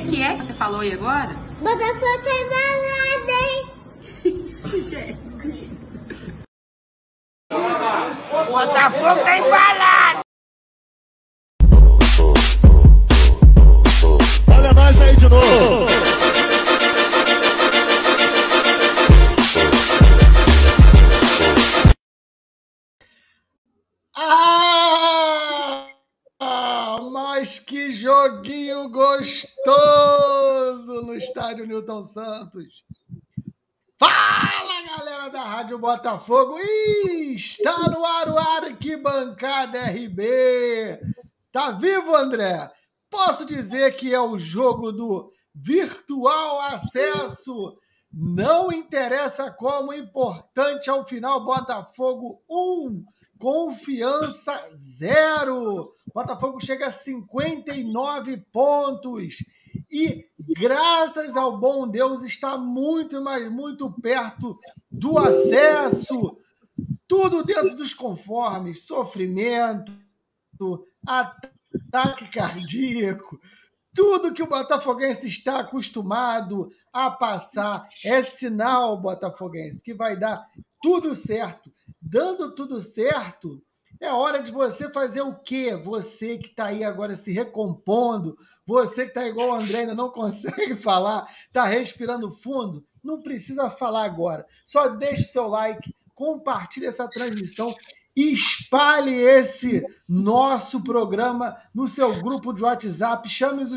que, que é que você falou aí agora? Botafogo tá danado, hein? Isso, gente. Botafogo tá embalado! Olha nós aí de novo! Ah! Mas que joguinho gostoso no estádio Newton Santos! Fala, galera da Rádio Botafogo! Está no ar o Arquibancada RB! Tá vivo, André? Posso dizer que é o jogo do virtual acesso. Não interessa como, importante ao final, Botafogo 1, confiança 0. Botafogo chega a 59 pontos. E, graças ao bom Deus, está muito, mas muito perto do acesso. Tudo dentro dos conformes: sofrimento, ataque cardíaco, tudo que o Botafoguense está acostumado a passar é sinal, Botafoguense, que vai dar tudo certo. Dando tudo certo, é hora de você fazer o quê? Você que está aí agora se recompondo, você que está igual o André, ainda não consegue falar, está respirando fundo, não precisa falar agora. Só deixe seu like, compartilhe essa transmissão espalhe esse nosso programa no seu grupo de WhatsApp, chame os,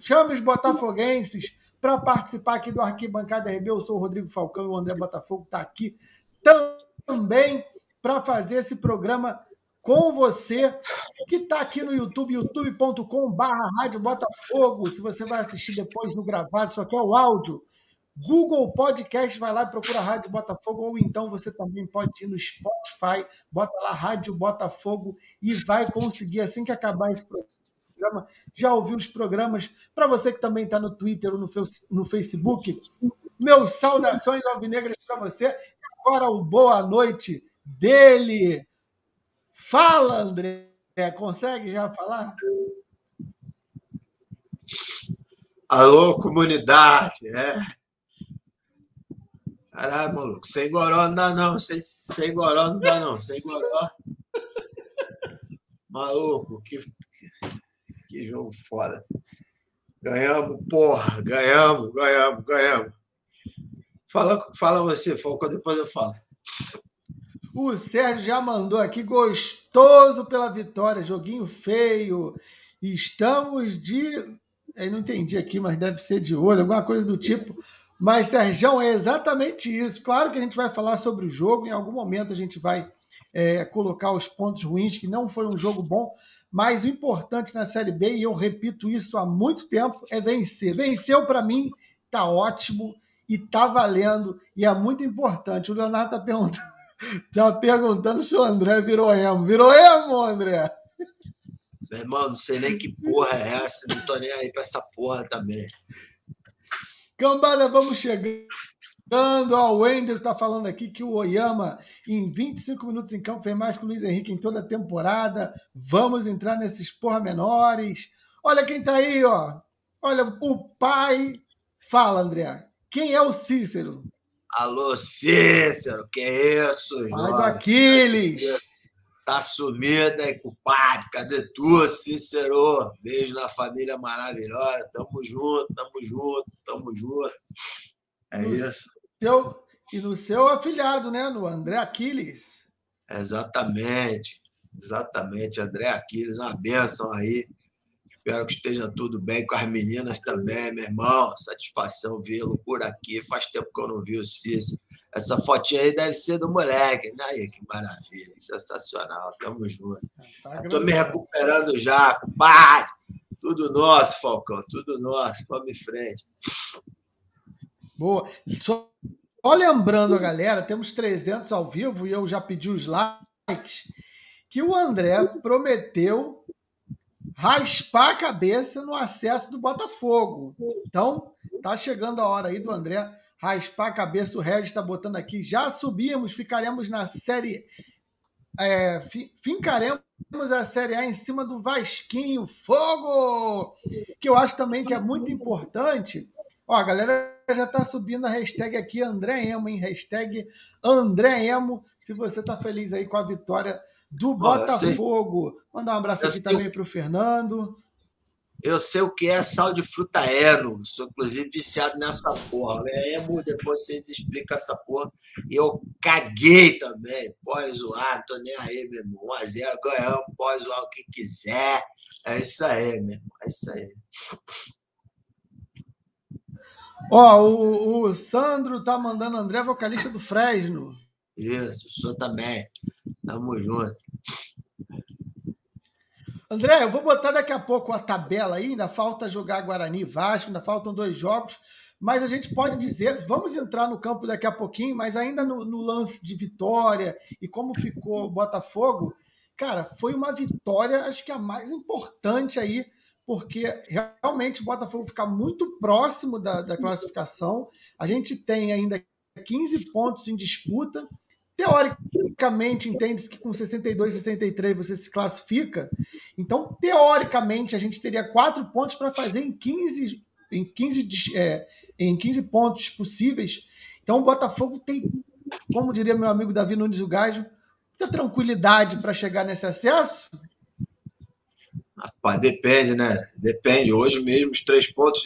chame os botafoguenses para participar aqui do Arquibancada RB. Eu sou o Rodrigo Falcão e o André Botafogo está aqui também para fazer esse programa com você que está aqui no YouTube, youtube.com.br Rádio Botafogo. Se você vai assistir depois no gravado, só que é o áudio. Google Podcast, vai lá e procura Rádio Botafogo, ou então você também pode ir no Spotify, bota lá Rádio Botafogo e vai conseguir, assim que acabar esse programa, já ouviu os programas. Para você que também está no Twitter ou no, no Facebook, meus saudações alvinegras para você. Agora o boa noite dele. Fala, André. Consegue já falar? Alô, comunidade. É. Caralho, maluco, sem goró não dá não, sem, sem goró não dá não, sem goró. Maluco, que, que jogo foda. Ganhamos, porra, ganhamos, ganhamos, ganhamos. Fala, fala você, Falcão, depois eu falo. O Sérgio já mandou aqui, gostoso pela vitória, joguinho feio. Estamos de. Eu não entendi aqui, mas deve ser de olho, alguma coisa do tipo. Mas, Sérgio, é exatamente isso. Claro que a gente vai falar sobre o jogo, em algum momento a gente vai é, colocar os pontos ruins, que não foi um jogo bom, mas o importante na Série B, e eu repito isso há muito tempo, é vencer. Venceu para mim, tá ótimo e tá valendo, e é muito importante. O Leonardo tá perguntando, tá perguntando se o André virou emo. Virou emo, André? Meu irmão, não sei nem que porra é essa, não tô nem aí pra essa porra também. Cambada, vamos chegando. Ó, o Wender está falando aqui que o Oyama, em 25 minutos em campo, fez mais que o Luiz Henrique em toda a temporada. Vamos entrar nesses porra menores. Olha quem está aí, ó. Olha, o pai. Fala, André. Quem é o Cícero? Alô, Cícero, que é isso? Pai do Aquiles. Tá sumida aí, culpado. Cadê tu, Cícero? Beijo na família maravilhosa. Tamo junto, tamo junto, tamo junto. É no isso. Seu, e no seu afilhado, né? No André Aquiles. Exatamente. Exatamente. André Aquiles, uma benção aí. Espero que esteja tudo bem com as meninas também, meu irmão. Satisfação vê-lo por aqui. Faz tempo que eu não vi o Cícero. Essa fotinha aí deve ser do moleque. Né? Aí, que maravilha, sensacional. Tamo junto. Tá Estou me recuperando já, compadre. Tudo nosso, Falcão, tudo nosso. Vamos em frente. Boa. Só, só lembrando a galera, temos 300 ao vivo e eu já pedi os likes, que o André prometeu raspar a cabeça no acesso do Botafogo. Então, tá chegando a hora aí do André raspar a cabeça. O Regis está botando aqui. Já subimos, ficaremos na série. é, fincaremos a Série A em cima do Vasquinho. Fogo! Que eu acho também que é muito importante. Ó, a galera já está subindo a hashtag aqui André Emo, hein? Hashtag André Emo. Se você está feliz aí com a vitória do Botafogo. Mandar um abraço aqui também para o Fernando. Eu sei o que é sal de fruta eno. Sou, inclusive, viciado nessa porra. É emo, depois vocês explicam essa porra. Eu caguei também. Pode zoar, tô nem aí, meu irmão. 1x0, ganhamos, pode zoar o que quiser. É isso aí, meu irmão. É isso aí. Ó, o, o Sandro tá mandando André, vocalista do Fresno. Isso, sou também. Tamo junto. André, eu vou botar daqui a pouco a tabela aí, ainda falta jogar Guarani Vasco, ainda faltam dois jogos, mas a gente pode dizer, vamos entrar no campo daqui a pouquinho, mas ainda no, no lance de vitória e como ficou o Botafogo, cara, foi uma vitória, acho que a mais importante aí, porque realmente o Botafogo fica muito próximo da, da classificação, a gente tem ainda 15 pontos em disputa, Teoricamente, entende-se que com 62, 63 você se classifica. Então, teoricamente, a gente teria quatro pontos para fazer em 15, em 15, é, em 15 pontos possíveis. Então, o Botafogo tem, como diria meu amigo Davi Nunes o Gajo, muita tranquilidade para chegar nesse acesso. Rapaz, depende, né? Depende. Hoje mesmo os três pontos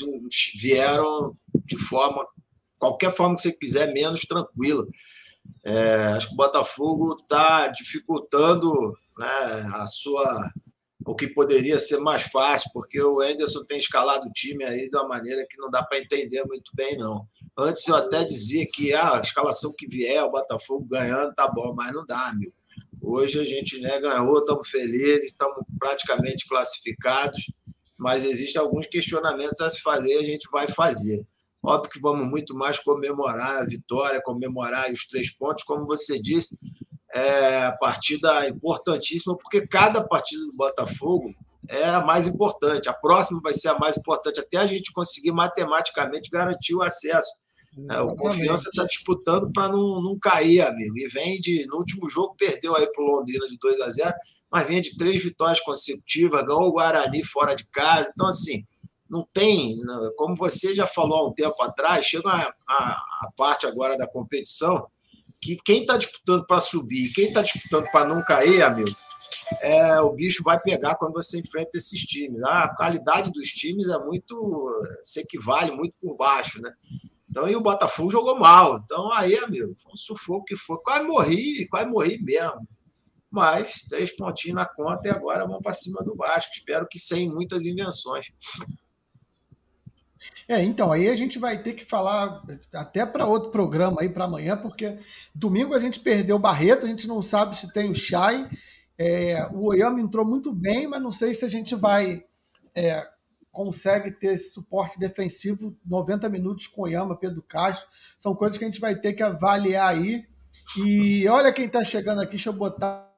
vieram de forma, qualquer forma que você quiser, menos tranquila. É, acho que o Botafogo está dificultando né, a sua o que poderia ser mais fácil, porque o Enderson tem escalado o time aí de uma maneira que não dá para entender muito bem, não. Antes eu até dizia que ah, a escalação que vier, o Botafogo ganhando, tá bom, mas não dá, meu. Hoje a gente né, ganhou, estamos felizes, estamos praticamente classificados, mas existem alguns questionamentos a se fazer e a gente vai fazer. Óbvio que vamos muito mais comemorar a vitória, comemorar os três pontos, como você disse, é a partida importantíssima, porque cada partida do Botafogo é a mais importante. A próxima vai ser a mais importante, até a gente conseguir matematicamente garantir o acesso. É, o Confiança está disputando para não, não cair, amigo. E vem de. No último jogo, perdeu aí para o Londrina de 2 a 0 mas vem de três vitórias consecutivas, ganhou o Guarani fora de casa. Então, assim, não tem, como você já falou há um tempo atrás, chega a, a, a parte agora da competição que quem está disputando para subir, quem está disputando para não cair, amigo, é, o bicho vai pegar quando você enfrenta esses times. A qualidade dos times é muito, se equivale muito por baixo, né? Então, e o Botafogo jogou mal. Então, aí, amigo, foi um sufoco que foi. Quase morri, quase morri mesmo. Mas, três pontinhos na conta e agora vamos para cima do Vasco. Espero que sem muitas invenções. É, então, aí a gente vai ter que falar até para outro programa aí para amanhã, porque domingo a gente perdeu o Barreto, a gente não sabe se tem o Chay. É, o Oyama entrou muito bem, mas não sei se a gente vai é, consegue ter esse suporte defensivo 90 minutos com Oyama, Pedro Castro. São coisas que a gente vai ter que avaliar aí. E olha quem está chegando aqui, deixa eu botar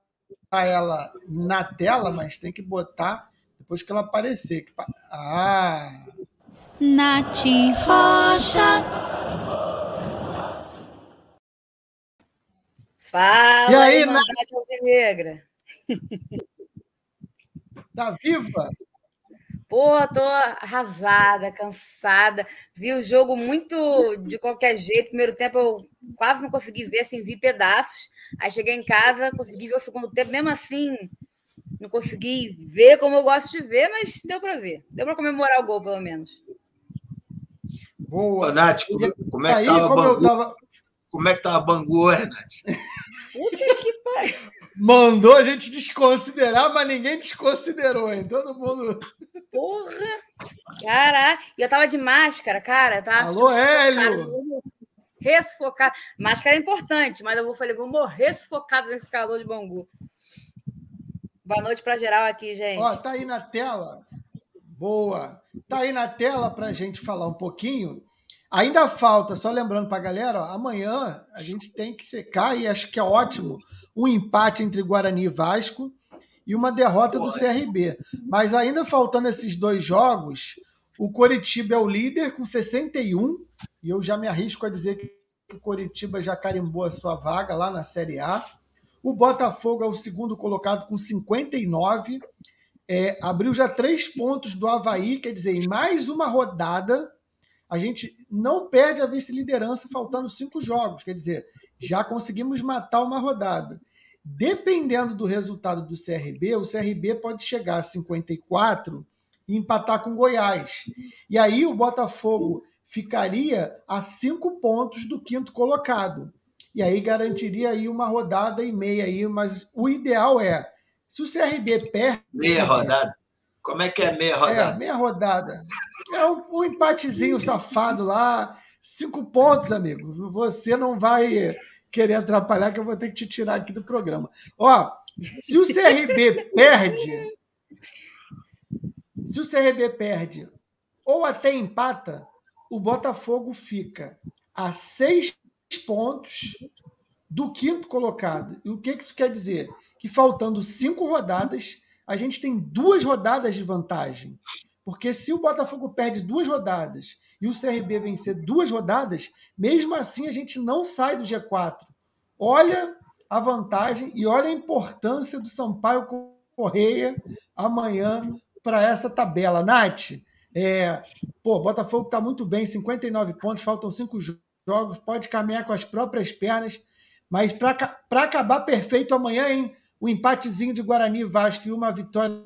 ela na tela, mas tem que botar depois que ela aparecer. Ah, Nath Rocha. Fala, e aí, Nath? Negra. Tá viva? Pô, tô arrasada, cansada. Vi o jogo muito de qualquer jeito. Primeiro tempo eu quase não consegui ver, assim, vi pedaços. Aí cheguei em casa, consegui ver o segundo tempo. Mesmo assim, não consegui ver como eu gosto de ver, mas deu para ver. Deu para comemorar o gol, pelo menos. Boa. Nath, como, como, é que Bangu? Tava... Como é que tava Bangu Nath? Puta que pariu. Mandou a gente desconsiderar, mas ninguém desconsiderou, hein? Todo mundo. Porra! Caraca! E eu tava de máscara, cara. Tava Alô, Hélio! Resfocado. Máscara é importante, mas eu vou falei, vou morrer sufocado nesse calor de Bangu. Boa noite para geral aqui, gente. Ó, tá aí na tela. Boa. Tá aí na tela para a gente falar um pouquinho. Ainda falta, só lembrando para a galera, ó, amanhã a gente tem que secar, e acho que é ótimo, um empate entre Guarani e Vasco e uma derrota do CRB. Mas ainda faltando esses dois jogos, o Coritiba é o líder com 61, e eu já me arrisco a dizer que o Coritiba já carimbou a sua vaga lá na Série A. O Botafogo é o segundo colocado com 59. É, abriu já três pontos do Havaí, quer dizer, em mais uma rodada, a gente não perde a vice-liderança faltando cinco jogos. Quer dizer, já conseguimos matar uma rodada. Dependendo do resultado do CRB, o CRB pode chegar a 54 e empatar com Goiás. E aí o Botafogo ficaria a cinco pontos do quinto colocado. E aí garantiria aí uma rodada e meia aí, mas o ideal é, se o CRB perde... Meia rodada? Como é que é meia rodada? É, meia rodada. É um, um empatezinho safado lá, cinco pontos, amigo. Você não vai querer atrapalhar, que eu vou ter que te tirar aqui do programa. Ó, se o CRB perde, se o CRB perde ou até empata, o Botafogo fica a seis pontos do quinto colocado. E o que isso quer dizer? Que faltando cinco rodadas, a gente tem duas rodadas de vantagem. Porque se o Botafogo perde duas rodadas e o CRB vencer duas rodadas, mesmo assim a gente não sai do G4. Olha a vantagem e olha a importância do Sampaio Correia amanhã para essa tabela. Nath, é, pô, Botafogo está muito bem, 59 pontos, faltam cinco jogos, pode caminhar com as próprias pernas, mas para acabar perfeito amanhã, hein? O empatezinho de Guarani Vasco e uma vitória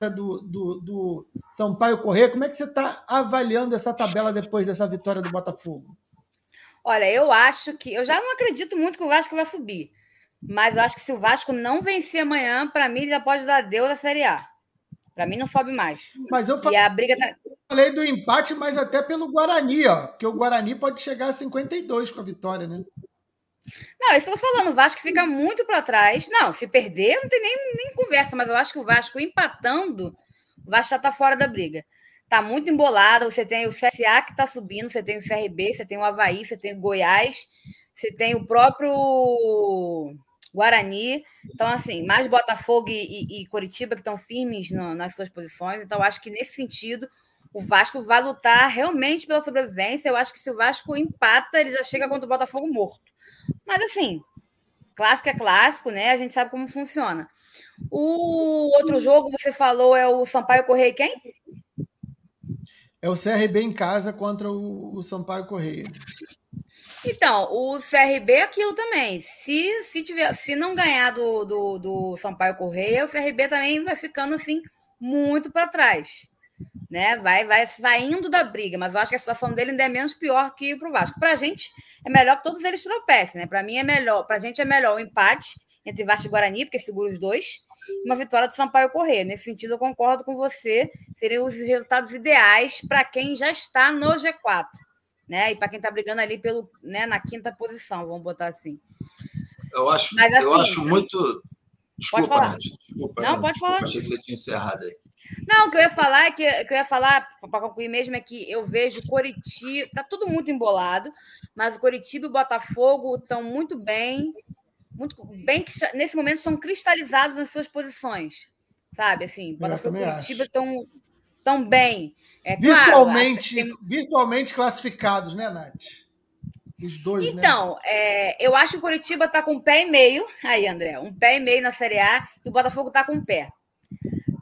do, do, do Sampaio Correia. Como é que você está avaliando essa tabela depois dessa vitória do Botafogo? Olha, eu acho que. Eu já não acredito muito que o Vasco vai subir. Mas eu acho que se o Vasco não vencer amanhã, para mim, ele já pode dar Deus a Série A. Para mim, não sobe mais. Mas eu e a briga tá... falei do empate, mas até pelo Guarani, ó. Porque o Guarani pode chegar a 52 com a vitória, né? Não, que eu tô falando. O Vasco fica muito para trás. Não, se perder, não tem nem, nem conversa. Mas eu acho que o Vasco empatando, o Vasco já tá fora da briga tá muito embolada. Você tem o CSA que está subindo, você tem o CRB, você tem o Havaí, você tem o Goiás, você tem o próprio Guarani. Então, assim, mais Botafogo e, e, e Coritiba que estão firmes no, nas suas posições. Então, acho que nesse sentido, o Vasco vai lutar realmente pela sobrevivência. Eu acho que se o Vasco empata, ele já chega contra o Botafogo morto. Mas, assim, clássico é clássico, né? A gente sabe como funciona. O outro jogo, você falou, é o Sampaio Correia quem? É o CRB em casa contra o, o Sampaio Correia. Então, o CRB é aquilo também. Se, se, tiver, se não ganhar do, do, do Sampaio Correia, o CRB também vai ficando assim muito para trás. Né? Vai, vai saindo da briga, mas eu acho que a situação dele ainda é menos pior que para o Vasco. Para a gente é melhor que todos eles tropecem, né? Para mim é melhor, para a gente é melhor o empate entre Vasco e Guarani, porque segura os dois, uma vitória do Sampaio Correr. Nesse sentido, eu concordo com você. Seriam os resultados ideais para quem já está no G4, né? E para quem está brigando ali pelo, né, na quinta posição, vamos botar assim. Eu acho, Mas, assim, eu acho muito. Desculpa, pode falar. Desculpa, não, pode falar. Achei que você tinha encerrado aí. Não, o que eu ia falar é que, que eu ia falar, para concluir mesmo, é que eu vejo Coritiba, tá tudo muito embolado, mas o Coritiba e o Botafogo estão muito bem muito bem nesse momento são cristalizados nas suas posições, sabe? Assim, Botafogo e Curitiba estão tão bem. É, virtualmente, claro, virtualmente classificados, né, Nath? Os dois, né? então, né? é, eu acho que o Curitiba está com um pé e meio. Aí, André, um pé e meio na Série A e o Botafogo está com um pé.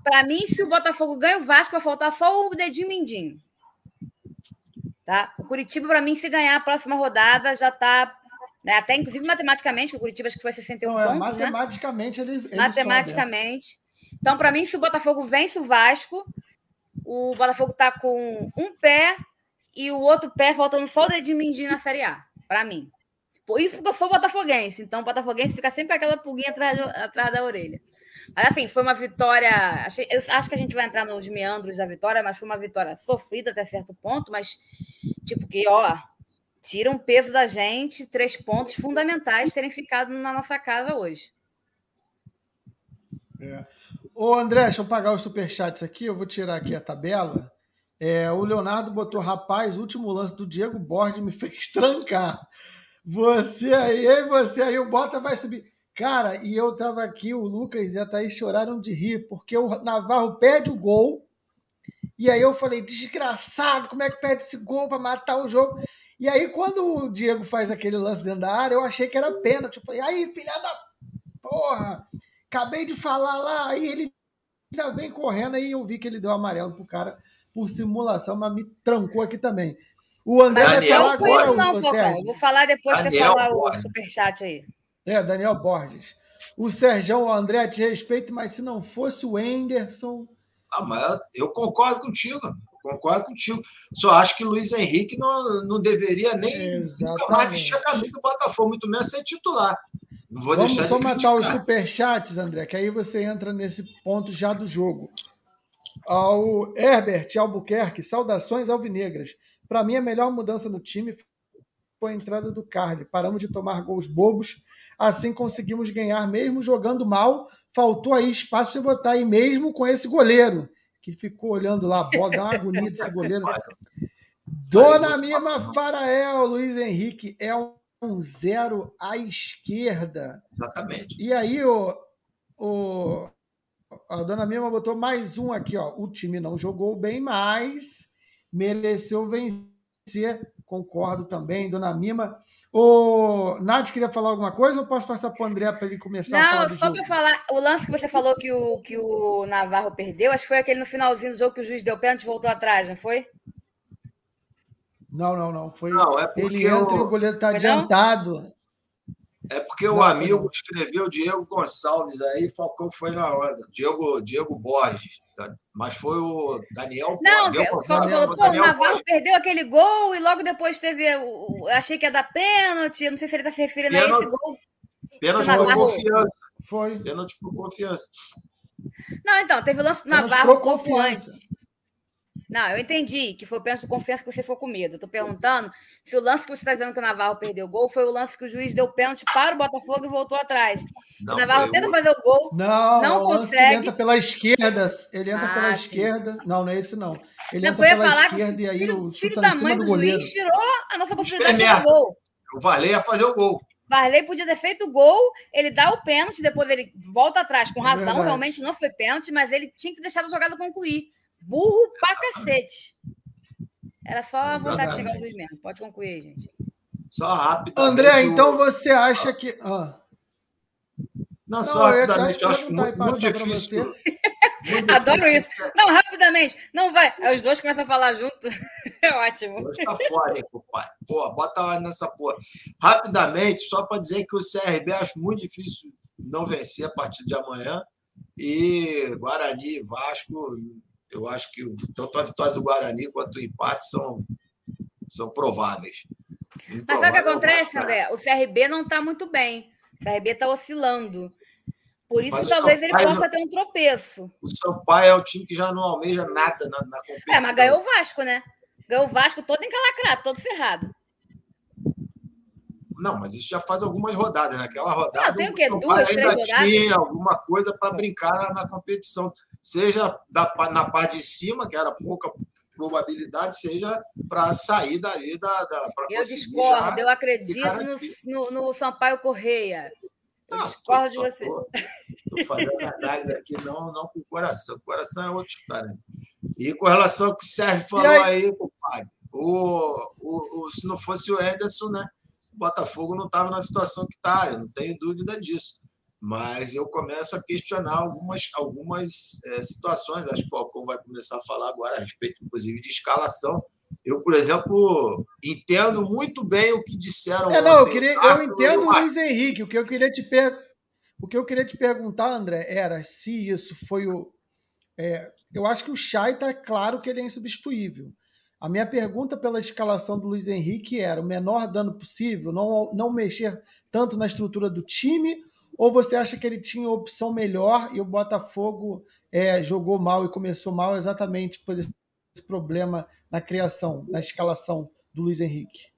Para mim, se o Botafogo ganha o Vasco, vai faltar só o dedinho mindinho. Tá? O Curitiba, para mim, se ganhar a próxima rodada, já está né? Até, inclusive, matematicamente, o Curitiba acho que foi 61 Não, é, pontos. É, matematicamente, né? ele, ele Matematicamente. Sobe. Então, para mim, se o Botafogo vence o Vasco, o Botafogo está com um pé e o outro pé faltando só o dedinho mindinho na Série A, para mim. Por isso que eu sou botafoguense. Então, o botafoguense fica sempre com aquela pulguinha atrás, atrás da orelha. Mas, assim, foi uma vitória. Achei, eu acho que a gente vai entrar nos meandros da vitória, mas foi uma vitória sofrida até certo ponto. Mas, tipo, que, ó, tira um peso da gente, três pontos fundamentais terem ficado na nossa casa hoje. É. Ô, André, deixa eu pagar os superchats aqui, eu vou tirar aqui a tabela. É, o Leonardo botou, rapaz, último lance do Diego Borges me fez trancar. Você aí, você aí, o Bota vai subir. Cara, e eu tava aqui, o Lucas e a Thaís choraram de rir, porque o Navarro perde o gol. E aí eu falei, desgraçado, como é que perde esse gol para matar o jogo? E aí, quando o Diego faz aquele lance dentro da área, eu achei que era pênalti. Eu falei, aí, filha da. porra, acabei de falar lá, aí ele ainda vem correndo, aí eu vi que ele deu amarelo pro cara por simulação, mas me trancou aqui também. O André vai Daniel falar não foi agora, isso, não. Eu vou falar depois que Daniel falar o superchat aí. É, Daniel Borges. O Sérgio, o André, te respeito, mas se não fosse o Enderson. Ah, mas eu- concordo contigo, concordo contigo. Só acho que Luiz Henrique não, não deveria nem nunca mais vestir a camisa do Botafogo, muito menos ser titular. Não vou Vamos deixar só de matar os superchats, André, que aí você entra nesse ponto já do jogo. Ao Herbert Albuquerque, saudações alvinegras. Para mim, a melhor mudança no time foi a entrada do Carly. Paramos de tomar gols bobos, assim conseguimos ganhar mesmo jogando mal. Faltou aí espaço para botar aí mesmo com esse goleiro, que ficou olhando lá a bola, dá uma agonia desse goleiro. Dona Mima Farael, Luiz Henrique, é um zero à esquerda. Exatamente. E aí, o, o, a dona Mima botou mais um aqui, ó. O time não jogou bem, mas mereceu vencer. Concordo também, dona Mima. O Nath queria falar alguma coisa ou posso passar para o André para ele começar a falar Não, só para falar, o lance que você falou que o, que o Navarro perdeu, acho que foi aquele no finalzinho do jogo que o juiz deu pênalti e voltou atrás, não foi? Não, não, não. Foi Não, é porque ele entra e o goleiro está não? adiantado. É porque o Não, amigo não. escreveu Diego Gonçalves aí, Falcão foi na onda. Diego, Diego Borges. Tá? Mas foi o Daniel Não, Daniel- falou, pô, o Navarro Borges. perdeu aquele gol e logo depois teve. achei que ia dar pênalti. eu Não sei se ele está se referindo a Pênalti. esse gol. Pênalti por confiança. Foi. Pênalti por confiança. Não, então, teve o lance do Navarro um pouco confiança. antes. Não, eu entendi que foi o pênalti de confiança que você for com medo. Eu tô perguntando se o lance que você está dizendo que o Navarro perdeu o gol foi o lance que o juiz deu pênalti para o Botafogo e voltou atrás. Não, o Navarro foi tenta o- fazer o gol. Não, Não consegue. Ele entra pela esquerda. Ele entra Ah, pela sim. esquerda. Não, não é esse não. Ele Não, entra pela falar que esquerda e o aí filho, o filho chuta da mãe do do juiz tirou a nossa possibilidade de fazer o gol. O Valer ia fazer o gol. Varley podia ter feito o gol, ele dá o pênalti, depois ele volta atrás com É razão, verdade. realmente não foi pênalti, mas ele tinha que deixar a jogada concluir. Burro pra cacete. Era só a vontade de chegar o juiz mesmo. Pode concluir aí, gente. Só rápido. André, então você acha que. Ah, Não, Não, só eu rapidamente, eu acho muito, muito difícil. você. muito Adoro difícil. isso. Não, rapidamente. Não vai. Os dois começam a falar junto. É ótimo. Hoje tá fora, hein, compadre? Pô, bota lá nessa porra. Rapidamente, só para dizer que o CRB acho muito difícil não vencer a partir de amanhã. E Guarani e Vasco, eu acho que tanto a vitória do Guarani quanto o empate são, são prováveis. Mas sabe o que Improvável, acontece, André? O CRB não está muito bem. O CRB está oscilando. Por isso, talvez ele Sampaio possa não- ter um tropeço. O Sampaio é o time que já não almeja nada na, na competição. É, mas ganhou o Vasco, né? Ganhou o Vasco todo encalacrado, todo ferrado. Não, mas isso já faz algumas rodadas. Naquela rodada, Não, tem o quê? Duas, três rodadas? tinha alguma coisa para brincar na, na competição. Seja da, na parte de cima, que era pouca probabilidade, seja para sair dali da. da Eu discordo, já eu acredito no, no, no Sampaio Correia. Eu Não, discordo de você. Estou fazendo análise aqui, não, não com o coração. O coração é outra história. E com relação ao que o Sérgio falou aí? aí, compadre, o, o, o, se não fosse o Ederson, né? O Botafogo não estava na situação que está, eu não tenho dúvida disso. Mas eu começo a questionar algumas, algumas é, situações. Acho que o Falcão vai começar a falar agora a respeito, inclusive, de escalação. Eu, por exemplo, entendo muito bem o que disseram. É, não, eu, queria, eu entendo o. Luiz Henrique. O que eu queria te per... o que eu queria te perguntar, André, era se isso foi o. é, eu acho que o Chay está claro que ele é insubstituível. A minha pergunta pela escalação do Luiz Henrique era o menor dano possível, não, não mexer tanto na estrutura do time, ou você acha que ele tinha opção melhor e o Botafogo é, jogou mal e começou mal exatamente por esse problema na criação, na escalação do Luiz Henrique?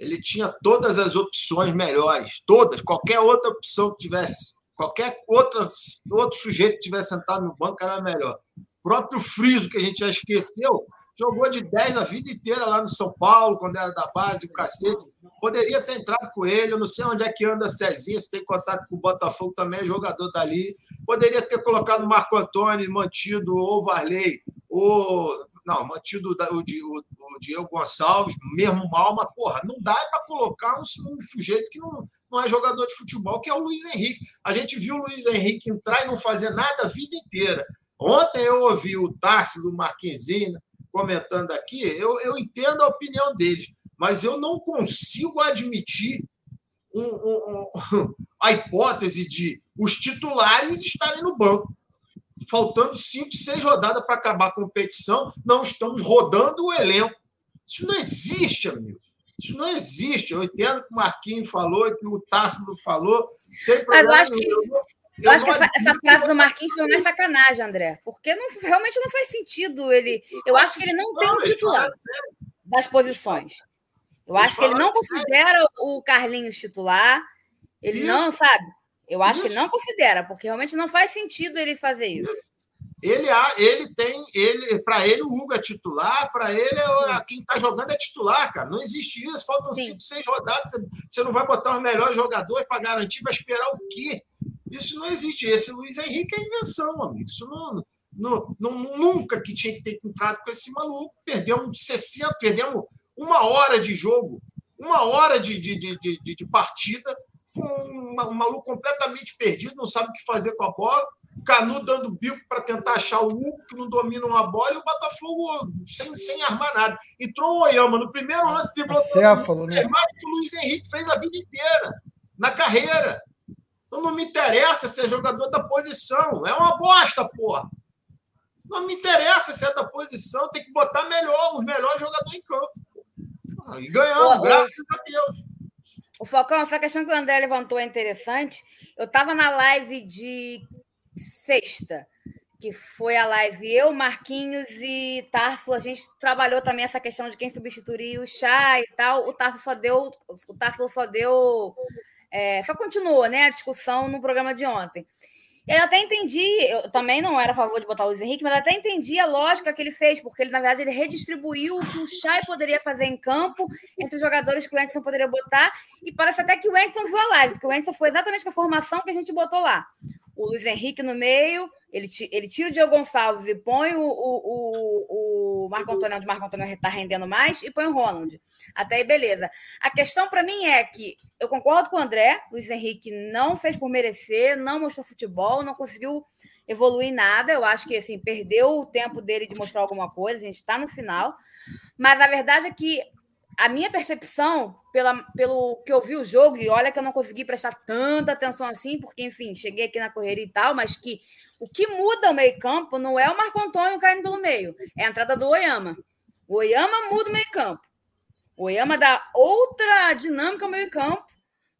ele tinha todas as opções melhores, todas, qualquer outra opção que tivesse, qualquer outra, outro sujeito que tivesse sentado no banco era melhor. O próprio Friso, que a gente já esqueceu, jogou de 10 a vida inteira lá no São Paulo, quando era da base, o cacete. Poderia ter entrado com ele, eu não sei onde é que anda Cezinha, se tem contato com o Botafogo também, é jogador dali. Poderia ter colocado o Marco Antônio, mantido ou Varley, ou. Não, mantido o, o, o, Diego Gonçalves, mesmo mal, mas, porra, não dá para colocar um, um, sujeito que não, não é jogador de futebol, que é o Luiz Henrique. A gente viu o Luiz Henrique entrar e não fazer nada a vida inteira. Ontem eu ouvi o Tássio do Marquinzinho comentando aqui, eu, eu entendo a opinião deles, mas eu não consigo admitir um, um, um, a hipótese de os titulares estarem no banco. Faltando cinco, seis rodadas para acabar a competição, não estamos rodando o elenco. Isso não existe, amigo. Isso não existe. Eu entendo que o Marquinhos falou, que o Tássilo falou. Sem Mas eu acho que, eu, eu acho que essa, essa frase do Marquinhos foi uma sacanagem, André. Porque não, realmente não faz sentido ele. Eu acho que ele não tem um titular das posições. Eu acho que ele não considera o Carlinhos titular. Ele não, sabe? Eu acho que ele não considera, porque realmente não faz sentido ele fazer isso. Ele, ele tem, ele, para ele, o Hugo é titular, para ele, é, quem está jogando é titular, cara. Não existe isso. Faltam Sim. cinco, seis rodadas. Você não vai botar os melhores jogadores para garantir, vai esperar o quê? Isso não existe. Esse Luiz Henrique é invenção, amigo. Isso não, não, não, nunca que tinha que ter entrado com esse maluco. Perdemos 60, perdemos uma hora de jogo, uma hora de, de, de, de, de partida, com um, um maluco completamente perdido, não sabe o que fazer com a bola. Canu dando bico para tentar achar o Hugo, que não domina uma bola, e o Botafogo sem, sem armar nada. Entrou o Oyama no primeiro lance de bloqueio. Né? É mais do que o Luiz Henrique fez a vida inteira, na carreira. Então não me interessa ser jogador da posição. É uma bosta, porra. Não me interessa ser da posição, tem que botar melhor, os melhores jogadores em campo. E ganhamos, graças o, a Deus. O Falcão, essa questão que o André levantou é interessante. Eu estava na live de sexta, que foi a live eu, Marquinhos e Tarso. A gente trabalhou também essa questão de quem substituiria o chá e tal. O Tarso só deu. O Tarso só deu. É, só continuou né, a discussão no programa de ontem. Eu até entendi, eu também não era a favor de botar o Luiz Henrique, mas até entendi a lógica que ele fez, porque ele, na verdade, ele redistribuiu o que o Chay poderia fazer em campo entre os jogadores que o Anderson poderia botar, e parece até que o Anderson viu a live, porque o Anderson foi exatamente a formação que a gente botou lá. O Luiz Henrique no meio, ele, ele tira o Diego Gonçalves e põe o, o, o, Marco Antônio, onde o Marco Antônio está rendendo mais, e põe o Ronald. Até aí, beleza. A questão para mim é que eu concordo com o André, Luiz Henrique não fez por merecer, não mostrou futebol, não conseguiu evoluir nada. Eu acho que assim, perdeu o tempo dele de mostrar alguma coisa, a gente está no final. Mas a verdade é que a minha percepção, pela, pelo que eu vi o jogo, e olha que eu não consegui prestar tanta atenção assim, porque, enfim, cheguei aqui na correria e tal, mas que o que muda o meio-campo não é o Marco Antônio caindo pelo meio, é a entrada do Oyama. O Oyama muda o meio-campo. O Oyama dá outra dinâmica ao meio-campo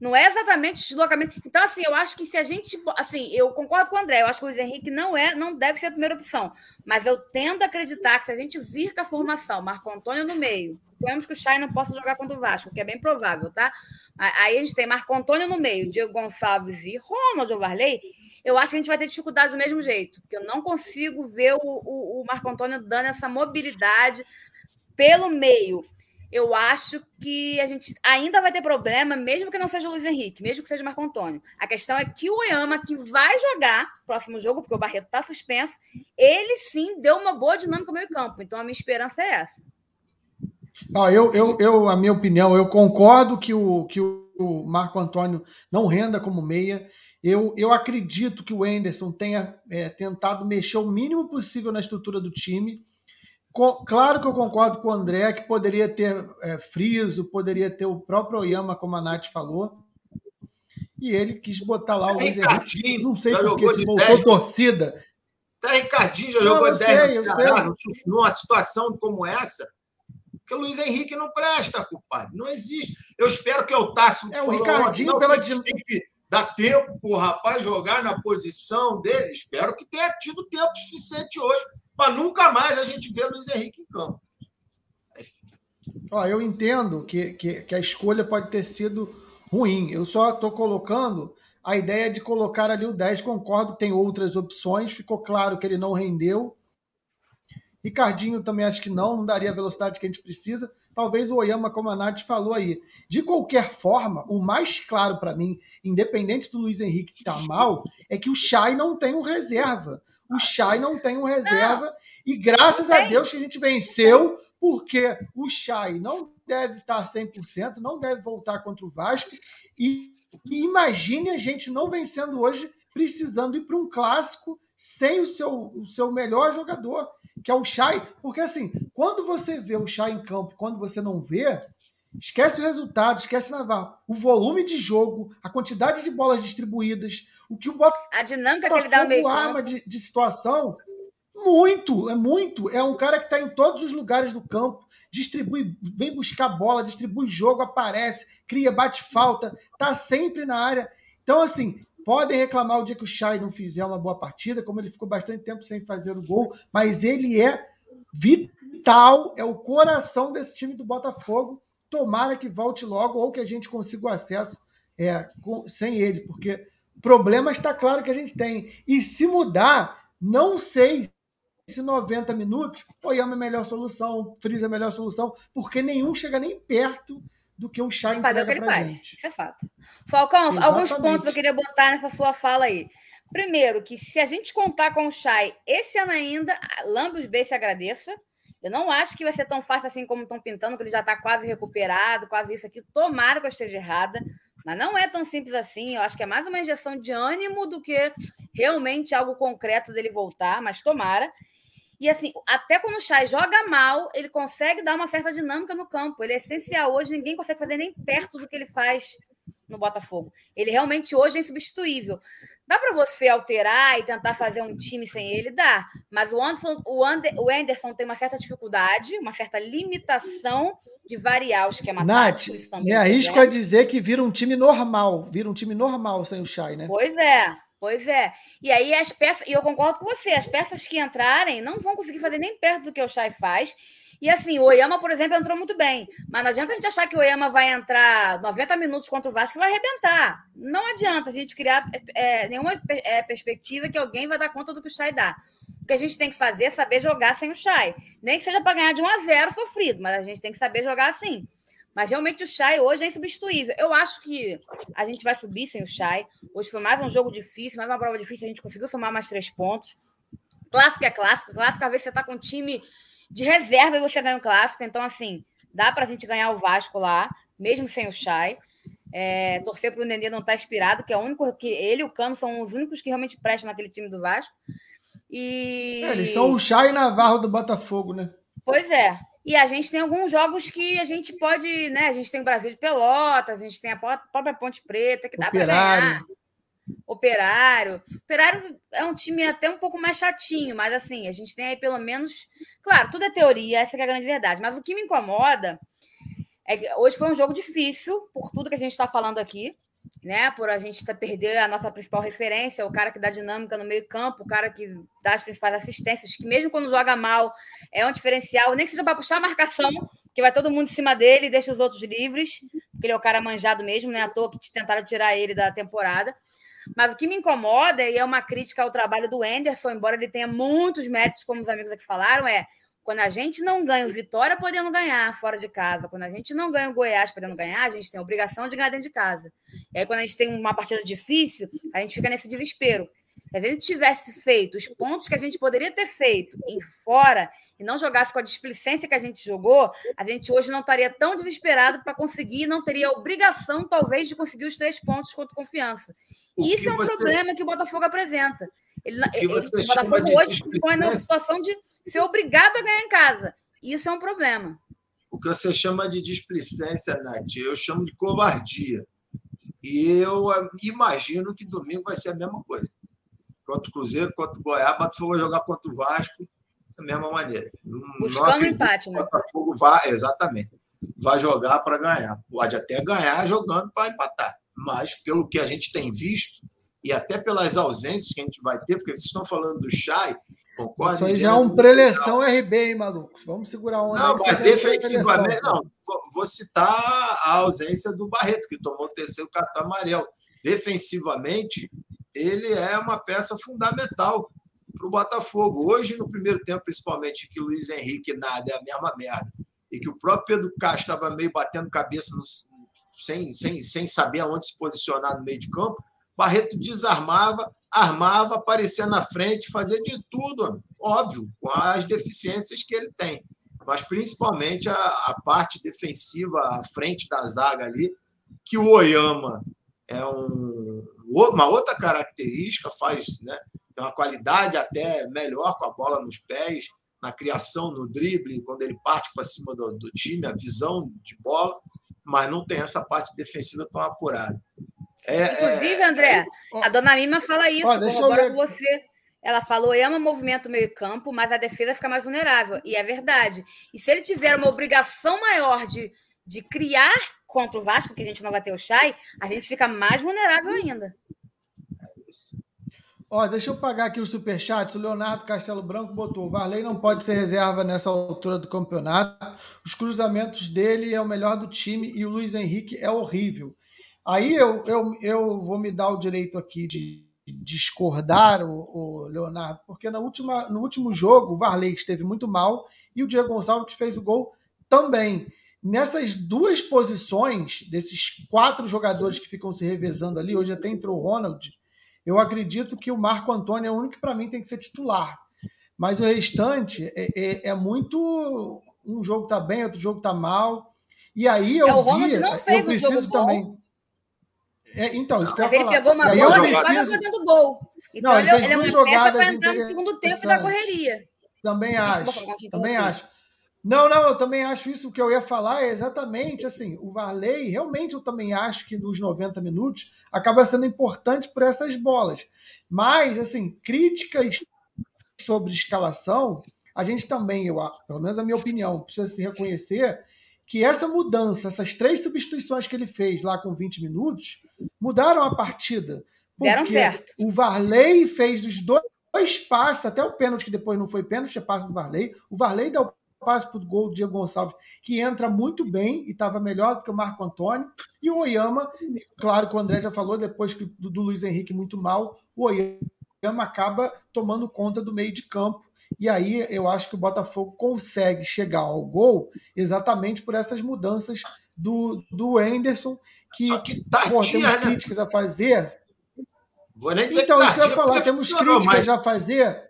não é exatamente deslocamento. Então, assim, eu acho que se a gente. Assim, eu concordo com o André, eu acho que o Luiz Henrique não é, não deve ser a primeira opção. Mas eu tendo a acreditar que se a gente vir com a formação, Marco Antônio no meio, suponhamos que o Chay não possa jogar contra o Vasco, que é bem provável, tá? Aí a gente tem Marco Antônio no meio, Diego Gonçalves e Ronald Varley. Eu acho que a gente vai ter dificuldade do mesmo jeito, porque eu não consigo ver o, o, o Marco Antônio dando essa mobilidade pelo meio eu acho que a gente ainda vai ter problema, mesmo que não seja o Luiz Henrique, mesmo que seja o Marco Antônio. A questão é que o Oyama, que vai jogar próximo jogo, porque o Barreto está suspenso, ele sim deu uma boa dinâmica no meio campo. Então a minha esperança é essa. Não, eu, eu, eu, a minha opinião, eu concordo que o, que o Marco Antônio não renda como meia. Eu, eu acredito que o Enderson tenha é, tentado mexer o mínimo possível na estrutura do time Claro que eu concordo com o André que poderia ter é, friso, poderia ter o próprio Oyama, como a Nath falou. E ele quis botar lá o Luiz Henrique. Não sei porque se voltou 10. torcida. Até Ricardinho já não, jogou 10 no Ceará, numa situação como essa. Porque o Luiz Henrique não presta, culpado. Não existe. Eu espero que o Tássio. É, o Ricardinho, pela. Tem que dar tempo para o rapaz jogar na posição dele. Espero que tenha tido tempo suficiente hoje para nunca mais a gente ver Luiz Henrique em campo. Ó, eu entendo que, que, que, a escolha pode ter sido ruim. Eu só estou colocando a ideia de colocar ali o 10. Concordo, tem outras opções. Ficou claro que ele não rendeu. Ricardinho também acho que não, não daria a velocidade que a gente precisa. Talvez o Oyama, como a Nath falou aí. De qualquer forma, o mais claro para mim, independente do Luiz Henrique estar mal, é que o Chay não tem um reserva. O Chay não tem um reserva. Não. E graças a Deus que a gente venceu porque o Chay não deve estar 100%, não deve voltar contra o Vasco. E, e imagine a gente não vencendo hoje, precisando ir para um clássico sem o seu, o seu melhor jogador, que é o Chay. Porque, assim, quando você vê o Chay em campo, quando você não vê, esquece o resultado, esquece Navarro. O volume de jogo, a quantidade de bolas distribuídas, o que o Botafogo A dinâmica que ele dá meio arma de, de situação muito, é muito. É um cara que está em todos os lugares do campo, distribui, vem buscar bola, distribui jogo, aparece, cria, bate falta, tá sempre na área. Então, assim, podem reclamar o dia que o Chay não fizer uma boa partida, como ele ficou bastante tempo sem fazer o gol, mas ele é vital, é o coração desse time do Botafogo. Tomara que volte logo ou que a gente consiga o acesso é, com, sem ele, porque problema está claro que a gente tem. E se mudar, não sei se 90 minutos, o Yama é a melhor solução, o Freeza é a melhor solução, porque nenhum chega nem perto do que o Chá Fazer o que ele faz. Gente. Isso é fato. Falcão, Exatamente. alguns pontos eu queria botar nessa sua fala aí. Primeiro, que se a gente contar com o Chay esse ano ainda, lambe os B se agradeça. Eu não acho que vai ser tão fácil assim como estão pintando, que ele já está quase recuperado, quase isso aqui. Tomara que eu esteja errada. Mas não é tão simples assim. Eu acho que é mais uma injeção de ânimo do que realmente algo concreto dele voltar, mas tomara. E assim, até quando o Chay joga mal, ele consegue dar uma certa dinâmica no campo. Ele é essencial. Hoje ninguém consegue fazer nem perto do que ele faz no Botafogo. Ele realmente hoje é insubstituível. Dá para você alterar e tentar fazer um time sem ele? Dá. Mas o Anderson, o, Ander, o Anderson tem uma certa dificuldade, uma certa limitação de variar os esquema Nath, tático. me arrisco a dizer que vira um time normal. Vira um time normal sem o Chay, né? Pois é. Pois é. E aí as peças, e eu concordo com você, as peças que entrarem não vão conseguir fazer nem perto do que o Chay faz. E assim, o Oyama, por exemplo, entrou muito bem. Mas não adianta a gente achar que o Oyama vai entrar 90 minutos contra o Vasco e vai arrebentar. Não adianta a gente criar é, nenhuma é, perspectiva que alguém vai dar conta do que o Chay dá. O que a gente tem que fazer é saber jogar sem o Chay. Nem que seja para ganhar de 1 a 0 sofrido, mas a gente tem que saber jogar assim. Mas realmente o Chay hoje é insubstituível. Eu acho que a gente vai subir sem o Chay. Hoje foi mais um jogo difícil, mais uma prova difícil. A gente conseguiu somar mais três pontos. Clássico é clássico. Clássico, às vezes, você tá com um time de reserva e você ganha o clássico. Então, assim, dá para a gente ganhar o Vasco lá, mesmo sem o Chay. É, torcer para o Nenê não estar tá inspirado, que é o único que ele e o Cano são os únicos que realmente prestam naquele time do Vasco. E... É, eles são o Chay e Navarro do Botafogo, né? Pois é. E a gente tem alguns jogos que a gente pode, né? A gente tem o Brasil de Pelotas, a gente tem a própria Ponte Preta, que dá para ganhar. Operário. Operário é um time até um pouco mais chatinho, mas assim, a gente tem aí pelo menos. Claro, tudo é teoria, essa é a grande verdade. Mas o que me incomoda é que hoje foi um jogo difícil, por tudo que a gente está falando aqui né? Por a gente tá, perder a nossa principal referência, o cara que dá dinâmica no meio-campo, o cara que dá as principais assistências, que mesmo quando joga mal é um diferencial, nem que seja para puxar a marcação, que vai todo mundo em cima dele e deixa os outros livres, porque ele é o cara manjado mesmo, né? À toa que tentaram tirar ele da temporada. Mas o que me incomoda, e é uma crítica ao trabalho do Enderson, embora ele tenha muitos méritos, como os amigos aqui falaram, é quando a gente não ganha o Vitória podendo ganhar fora de casa, quando a gente não ganha o Goiás podendo ganhar, a gente tem a obrigação de ganhar dentro de casa. E aí, quando a gente tem uma partida difícil, a gente fica nesse desespero. Se a gente tivesse feito os pontos que a gente poderia ter feito em fora e não jogasse com a displicência que a gente jogou, a gente hoje não estaria tão desesperado para conseguir, não teria a obrigação, talvez, de conseguir os três pontos contra confiança. O Isso é um você... problema que o Botafogo apresenta. Ele, ele, o Botafogo hoje se põe na situação de ser obrigado a ganhar em casa. Isso é um problema. O que você chama de displicência, Nath, eu chamo de covardia. E eu ah, imagino que domingo vai ser a mesma coisa. Contra o Cruzeiro, contra o Goiás, Botafogo vai jogar contra o Vasco da mesma maneira. Buscando empate, né? O Botafogo vai, exatamente. Vai jogar para ganhar. Pode até ganhar jogando para empatar. Mas, pelo que a gente tem visto, e até pelas ausências que a gente vai ter, porque vocês estão falando do Chay, concordo? Isso aí já é um preleção RB, hein, maluco? Vamos segurar onda. Não, mas defensivamente, não. Vou citar a ausência do Barreto, que tomou o terceiro cartão amarelo. Defensivamente, ele é uma peça fundamental para o Botafogo. Hoje, no primeiro tempo, principalmente, que o Luiz Henrique nada é a mesma merda, e que o próprio Pedro Castro estava meio batendo cabeça no, sem, sem, sem saber aonde se posicionar no meio de campo, Barreto desarmava, armava, aparecia na frente, fazia de tudo, óbvio, com as deficiências que ele tem. mas principalmente a, a parte defensiva, à frente da zaga ali, que o Oyama é um, uma outra característica, faz né, tem uma qualidade até melhor com a bola nos pés, na criação, no drible, quando ele parte para cima do, do, time, a visão de bola, mas não tem essa parte defensiva tão apurada. É, Inclusive, é, André, a dona Mima fala isso, ó, corrobora com você. Ela falou, ama movimento meio-campo, mas a defesa fica mais vulnerável. E é verdade. E se ele tiver uma obrigação maior de, de criar contra o Vasco, que a gente não vai ter o Chay, a gente fica mais vulnerável ainda. Ó, deixa eu pagar aqui o superchat. O Leonardo Castelo Branco botou: o Varley não pode ser reserva nessa altura do campeonato. Os cruzamentos dele é o melhor do time e o Luiz Henrique é horrível. Aí eu, eu, eu vou me dar o direito aqui de discordar, o, o Leonardo, porque na última, no último jogo o Varley esteve muito mal e o Diego Gonçalves fez o gol também. Nessas duas posições, desses quatro jogadores que ficam se revezando ali, hoje até entrou o Ronald, eu acredito que o Marco Antônio é o único que para mim tem que ser titular. Mas o restante é, é, é muito. Um jogo tá bem, outro jogo tá mal. E aí eu. É, o Ronald vi, não fez um jogo também. bom. É, então, isso Mas ele falar. pegou uma bola e preciso... foi dentro do gol. Então não, ele, ele, é uma peça para entrar no segundo tempo da correria. Também acho. Também acho. Não, não, eu também acho isso. O que eu ia falar é exatamente assim: o Varley, realmente eu também acho que nos 90 minutos acaba sendo importante por essas bolas. Mas, assim, críticas sobre escalação, a gente também, eu, pelo menos a minha opinião, precisa se reconhecer que essa mudança, essas três substituições que ele fez lá com 20 minutos, mudaram a partida. Deram certo. O Varley fez os dois passes, até o pênalti, que depois não foi pênalti, é passe do Varley. O Varley dá o passe para o gol do Diego Gonçalves, que entra muito bem e estava melhor do que o Marco Antônio. E o Oyama, claro que o André já falou, depois do, do Luiz Henrique muito mal, o Oyama acaba tomando conta do meio de campo. E aí eu acho que o Botafogo consegue chegar ao gol exatamente por essas mudanças do, do Anderson, que, Só que tardia, pô, temos né? críticas a fazer. Vou nem dizer então, que isso eu ia falar, temos críticas mas... a fazer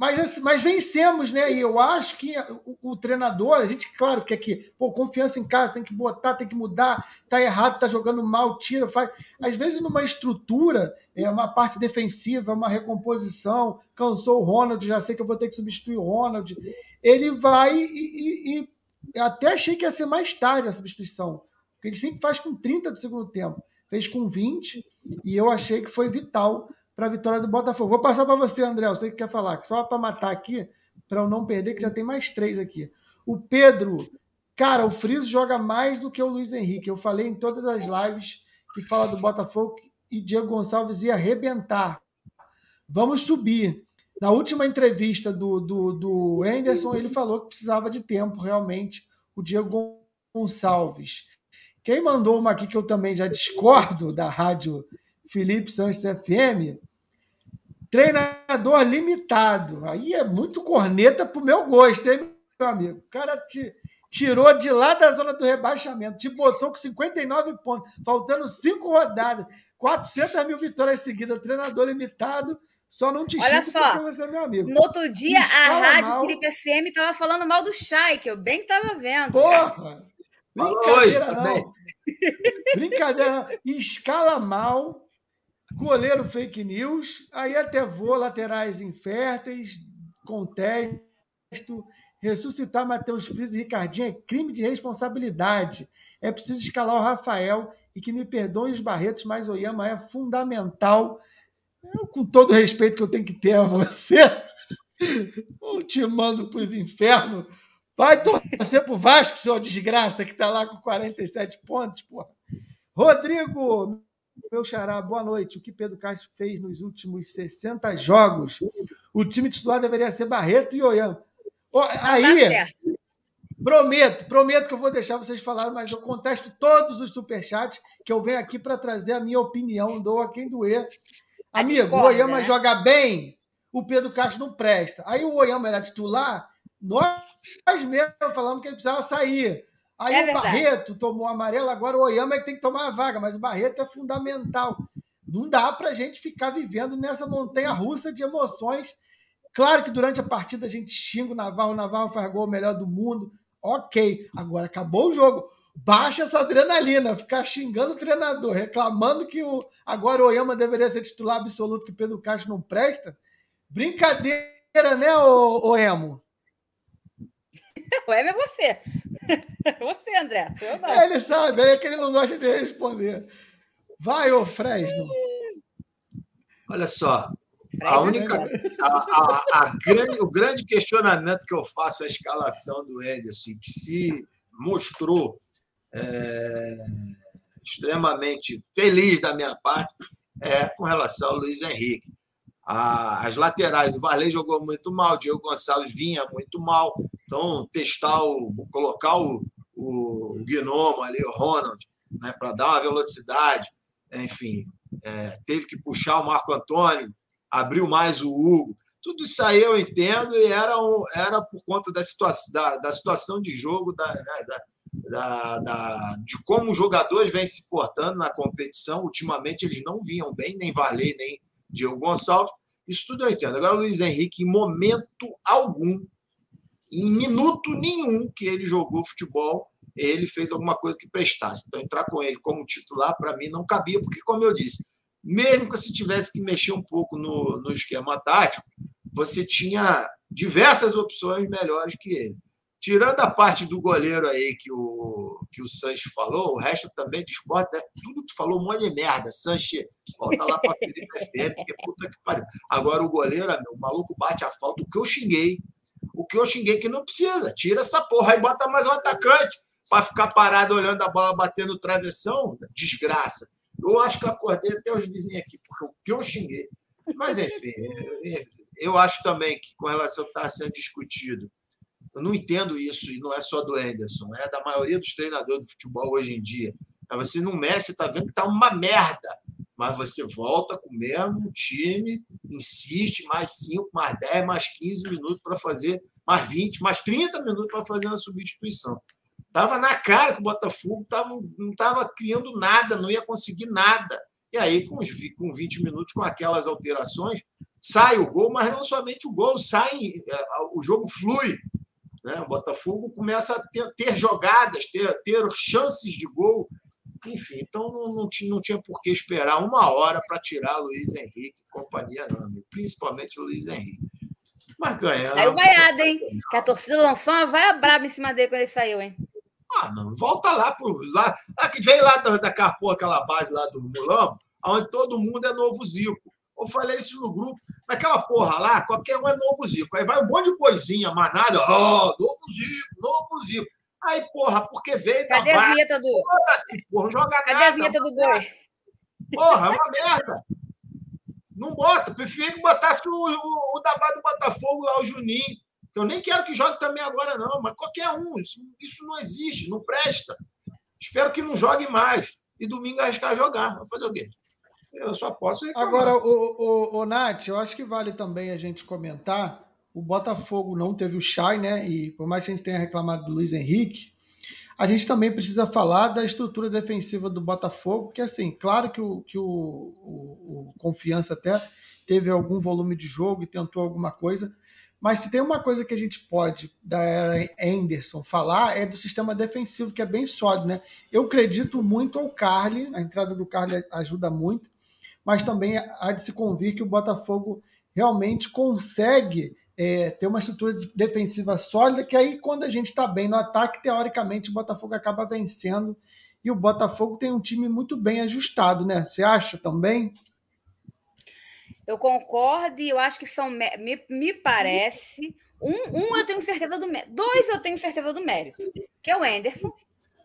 mas, assim, mas vencemos, né? E eu acho que o, o, treinador, a gente, claro, quer que, pô, confiança em casa, tem que botar, tem que mudar, tá errado, tá jogando mal, tira, faz. Às vezes, numa estrutura, é uma parte defensiva, uma recomposição, cansou o Ronald, já sei que eu vou ter que substituir o Ronald. Ele vai e, e, e até achei que ia ser mais tarde a substituição. Porque ele sempre faz com 30 do segundo tempo. Fez com 20, e eu achei que foi vital para a vitória do Botafogo. Vou passar para você, André, você que quer falar, só para matar aqui, para eu não perder, que já tem mais três aqui. O Pedro, cara, o Friso joga mais do que o Luiz Henrique. Eu falei em todas as lives que fala do Botafogo e Diego Gonçalves ia arrebentar. Vamos subir. Na última entrevista do, do, do Anderson, ele falou que precisava de tempo, realmente, o Diego Gonçalves. Quem mandou uma aqui que eu também já discordo da rádio Felipe Santos FM, Treinador limitado. Aí é muito corneta pro meu gosto, hein, meu amigo? O cara te tirou de lá da zona do rebaixamento, te botou com 59 pontos, faltando cinco rodadas, 400 mil vitórias seguidas, treinador limitado. Só não te Olha só, você é meu amigo. No outro dia, a Rádio mal. Felipe FM estava falando mal do Chay, que eu bem estava vendo. Porra! Brincadeira não. Também. Brincadeira não. Escala mal Goleiro fake news, aí até vou, laterais inférteis, contexto. Ressuscitar Matheus Frias e Ricardinho é crime de responsabilidade. É preciso escalar o Rafael e que me perdoem os Barretos, mas o é fundamental. Eu, com todo o respeito que eu tenho que ter a você, não te mando para os infernos. Vai torcer para o Vasco, seu desgraça, que está lá com 47 pontos, porra. Rodrigo, meu xará, boa noite. O que Pedro Castro fez nos últimos 60 jogos? O time titular deveria ser Barreto e Oian. Oh, aí, prometo, prometo que eu vou deixar vocês falarem, mas eu contesto todos os superchats que eu venho aqui para trazer a minha opinião, dou a quem doer. Amigo, o Oyama né? joga bem, o Pedro Castro não presta. Aí o Oyama era titular, nós mesmos falamos que ele precisava sair. Aí é o. Barreto tomou amarelo, agora o Oyama é que tem que tomar a vaga, mas o Barreto é fundamental. Não dá para a gente ficar vivendo nessa montanha russa de emoções Claro que durante a partida a gente xinga o Navarro, o Navarro faz gol melhor do mundo. Ok, agora acabou o jogo. Baixa essa adrenalina, ficar xingando o treinador, reclamando que o, agora o Oyama deveria ser titular absoluto, que Pedro Castro não presta. Brincadeira, né, o, o Emo? O Emo é você. Você, André. Eu não. É, ele sabe, é que ele não gosta de responder. Vai, ô Fresno. Olha só, a única, a, a, a grande, o grande questionamento que eu faço à escalação do Ederson, que se mostrou é, extremamente feliz da minha parte, é com relação ao Luiz Henrique. As laterais, o Varley jogou muito mal, o Diego Gonçalves vinha muito mal, então testar, o, colocar o, o Gnomo ali, o Ronald, né, para dar uma velocidade, enfim, é, teve que puxar o Marco Antônio, abriu mais o Hugo. Tudo isso aí eu entendo e era, um, era por conta da, situação, da, da situação de jogo, da, né, da, da, da, de como os jogadores vêm se portando na competição. Ultimamente eles não vinham bem, nem Varley, nem Diego Gonçalves. Isso tudo eu entendo. Agora, o Luiz Henrique, em momento algum, em minuto nenhum que ele jogou futebol, ele fez alguma coisa que prestasse. Então, entrar com ele como titular, para mim, não cabia, porque, como eu disse, mesmo que você tivesse que mexer um pouco no, no esquema tático, você tinha diversas opções melhores que ele. Tirando a parte do goleiro aí que o, que o Sanches falou, o resto também discorda. Né? Tudo tu falou um monte de merda. Sanches, volta lá para Felipe FM, porque puta que pariu. Agora o goleiro, meu, o maluco bate a falta. O que eu xinguei, o que eu xinguei que não precisa. Tira essa porra e bota mais um atacante para ficar parado olhando a bola batendo travessão. Desgraça. Eu acho que eu acordei até os vizinhos aqui, porque o que eu xinguei. Mas, enfim, eu acho também que, com relação ao que está sendo discutido, eu não entendo isso, e não é só do Anderson, é da maioria dos treinadores do futebol hoje em dia. Você não mexe, está vendo que está uma merda, mas você volta com o mesmo time, insiste mais 5, mais 10, mais 15 minutos para fazer, mais 20, mais 30 minutos para fazer uma substituição. Tava na cara que o Botafogo tava, não estava criando nada, não ia conseguir nada. E aí, com, os, com 20 minutos, com aquelas alterações, sai o gol, mas não somente o gol, sai, é, o jogo flui. Né? O Botafogo começa a ter, ter jogadas, ter, ter chances de gol. Enfim, então não, não, tinha, não tinha por que esperar uma hora para tirar Luiz Henrique e companhia, não, principalmente o Luiz Henrique. Mas ganhar. Saiu vaiado, hein? Que a torcida lançou uma vaia braba em cima dele quando ele saiu, hein? Ah, não, volta lá, pro, lá, lá que veio lá da, da Carpô, aquela base lá do Mulambo, onde todo mundo é novo Zico. Eu falei isso no grupo. Naquela porra lá, qualquer um é novo Zico. Aí vai um monte de coisinha, manada, oh, novo Zico, novo Zico. Aí, porra, porque veio Cadê da a vinheta do... Foda-se, porra, joga Cadê nada. a vinheta do boi? Porra, é uma merda. Não bota. Prefiro que botasse o, o, o da do Botafogo lá, o Juninho. Eu nem quero que jogue também agora, não, mas qualquer um. Isso, isso não existe, não presta. Espero que não jogue mais. E domingo arriscar jogar. Vai fazer o quê? Eu só posso reclamar. Agora, o, o, o Nath, eu acho que vale também a gente comentar. O Botafogo não teve o Chay, né? E por mais que a gente tenha reclamado do Luiz Henrique, a gente também precisa falar da estrutura defensiva do Botafogo, que assim, claro que o, que o, o, o Confiança até teve algum volume de jogo e tentou alguma coisa, mas se tem uma coisa que a gente pode, da era Anderson, falar, é do sistema defensivo, que é bem sólido, né? Eu acredito muito ao Carly, a entrada do Carly ajuda muito, mas também há de se convir que o Botafogo realmente consegue é, ter uma estrutura defensiva sólida, que aí, quando a gente está bem no ataque, teoricamente, o Botafogo acaba vencendo. E o Botafogo tem um time muito bem ajustado, né? Você acha também? Eu concordo e eu acho que são. Me, me parece. Um, um eu tenho certeza do mérito. Dois eu tenho certeza do mérito. Que é o Anderson,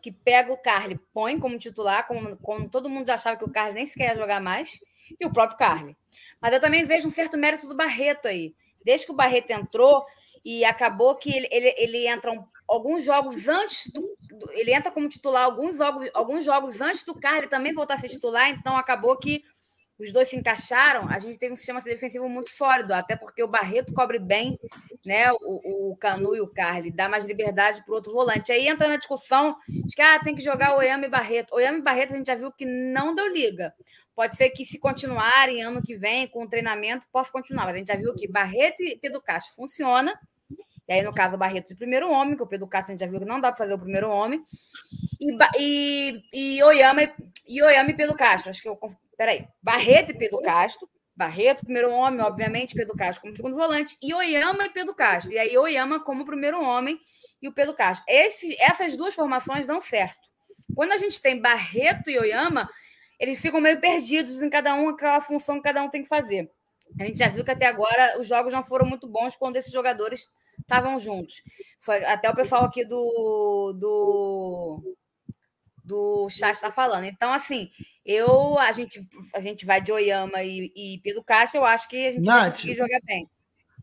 que pega o Carly, põe como titular, como, como todo mundo achava que o Carly nem sequer ia jogar mais, e o próprio Carly. Mas eu também vejo um certo mérito do Barreto aí. Desde que o Barreto entrou e acabou que ele, ele, ele entra um, alguns jogos antes do, do, Ele entra como titular alguns jogos, alguns jogos antes do Carly também voltar a ser titular, então acabou que os dois se encaixaram, a gente teve um sistema defensivo muito sólido, até porque o Barreto cobre bem né, o, o Canu e o Carly, dá mais liberdade para o outro volante. Aí entra na discussão de que ah, tem que jogar Oyama e Barreto. Oyama e Barreto a gente já viu que não deu liga. Pode ser que se continuarem ano que vem com o treinamento, possa continuar. Mas a gente já viu que Barreto e Pedro Castro funciona. E aí, no caso, Barreto de primeiro homem, que o Pedro Castro a gente já viu que não dá para fazer o primeiro homem. E, e, e, Oyama, e Oyama e Pedro Castro. Acho que eu. Peraí. Barreto e Pedro Castro. Barreto, primeiro homem, obviamente, Pedro Castro como segundo volante, e Oyama e Pedro Castro. E aí, Oyama como primeiro homem e o Pedro Castro. Esse, essas duas formações dão certo. Quando a gente tem Barreto e Oyama, eles ficam meio perdidos em cada um, aquela função que cada um tem que fazer. A gente já viu que até agora os jogos não foram muito bons quando esses jogadores estavam juntos. Foi até o pessoal aqui do, do, do chat está falando. Então, assim, eu a gente, a gente vai de Oyama e, e Pedro Castro, eu acho que a gente Nath, vai conseguir jogar bem.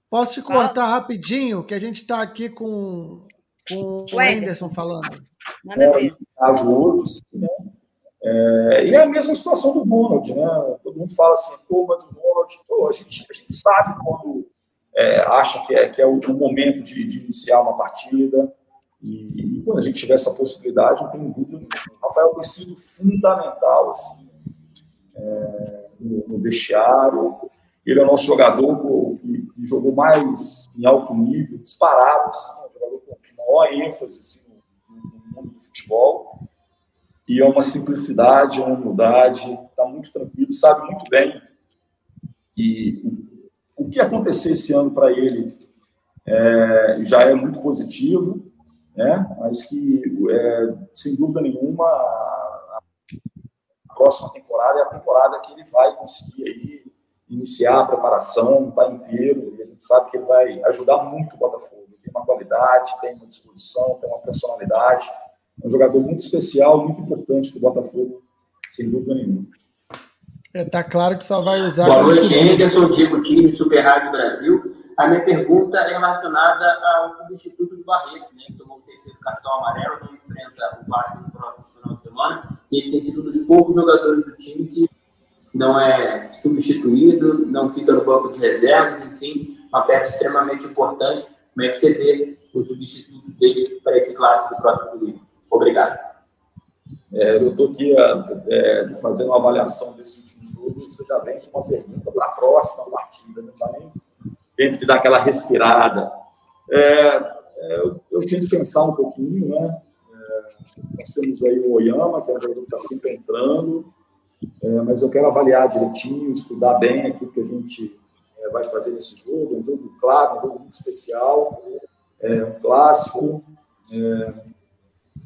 Posso te cortar Fala. rapidinho, que a gente está aqui com, com o Anderson falando. Manda ver. Caso hoje, né? É, e é a mesma situação do Ronald, né? Todo mundo fala assim, pô, mas o Ronald, pô, a gente, a gente sabe quando é, acha que é, que é o, o momento de, de, iniciar uma partida. E, e, quando a gente tiver essa possibilidade, não tenho dúvida O Rafael tem sido fundamental assim, é, no, no, vestiário. Ele é o nosso jogador que, que, jogou mais em alto nível, disparado, assim, um jogador com maior ênfase assim, no, no mundo do futebol. E é uma simplicidade, uma humildade, está muito tranquilo, sabe muito bem que o que acontecer esse ano para ele é, já é muito positivo, né? mas que, é, sem dúvida nenhuma, a, próxima temporada é a temporada que ele vai conseguir aí iniciar a preparação, está inteiro, e a gente sabe que ele vai ajudar muito o Botafogo. Tem uma qualidade, tem uma disposição, tem uma personalidade, um jogador muito especial, muito importante para o Botafogo, sem dúvida nenhuma. É, tá claro que só vai usar. Boa noite, Anderson, Diego Time, Super Rádio Brasil. A minha pergunta é relacionada ao substituto do Barreto, né, que tomou o terceiro cartão amarelo, não enfrenta o Vasco no próximo final de semana. E ele tem sido um dos poucos jogadores do time que não é substituído, não fica no banco de reservas, enfim, uma peça extremamente importante. Como é que você vê o substituto dele para esse clássico do próximo domingo? Obrigado. É, eu estou aqui é, fazendo uma avaliação desse último jogo. Você já vem com uma pergunta para a próxima partida, está nem tendo que dar aquela respirada. É, é, eu, eu, tenho que pensar um pouquinho, né? É, nós temos aí o Oyama, que é um jogador que está sempre entrando, é, mas eu quero avaliar direitinho, estudar bem aquilo que a gente vai fazer nesse jogo. É um jogo claro, um jogo muito especial, é um clássico.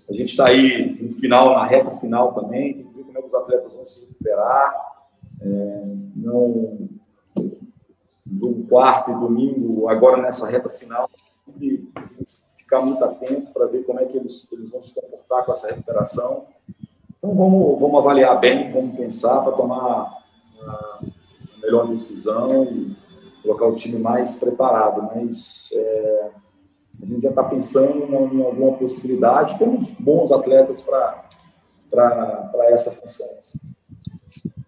A gente está aí no final, na reta final também, tem que ver como é que os atletas vão se recuperar. É, não, jogo quarto e domingo, agora nessa reta final, e ficar muito atento para ver como é que eles, eles vão se comportar com essa recuperação. Então vamos, vamos avaliar bem, vamos pensar para tomar a melhor decisão e colocar o time mais preparado. Mas é, a gente já está pensando em alguma possibilidade, temos bons atletas para essa função. Assim.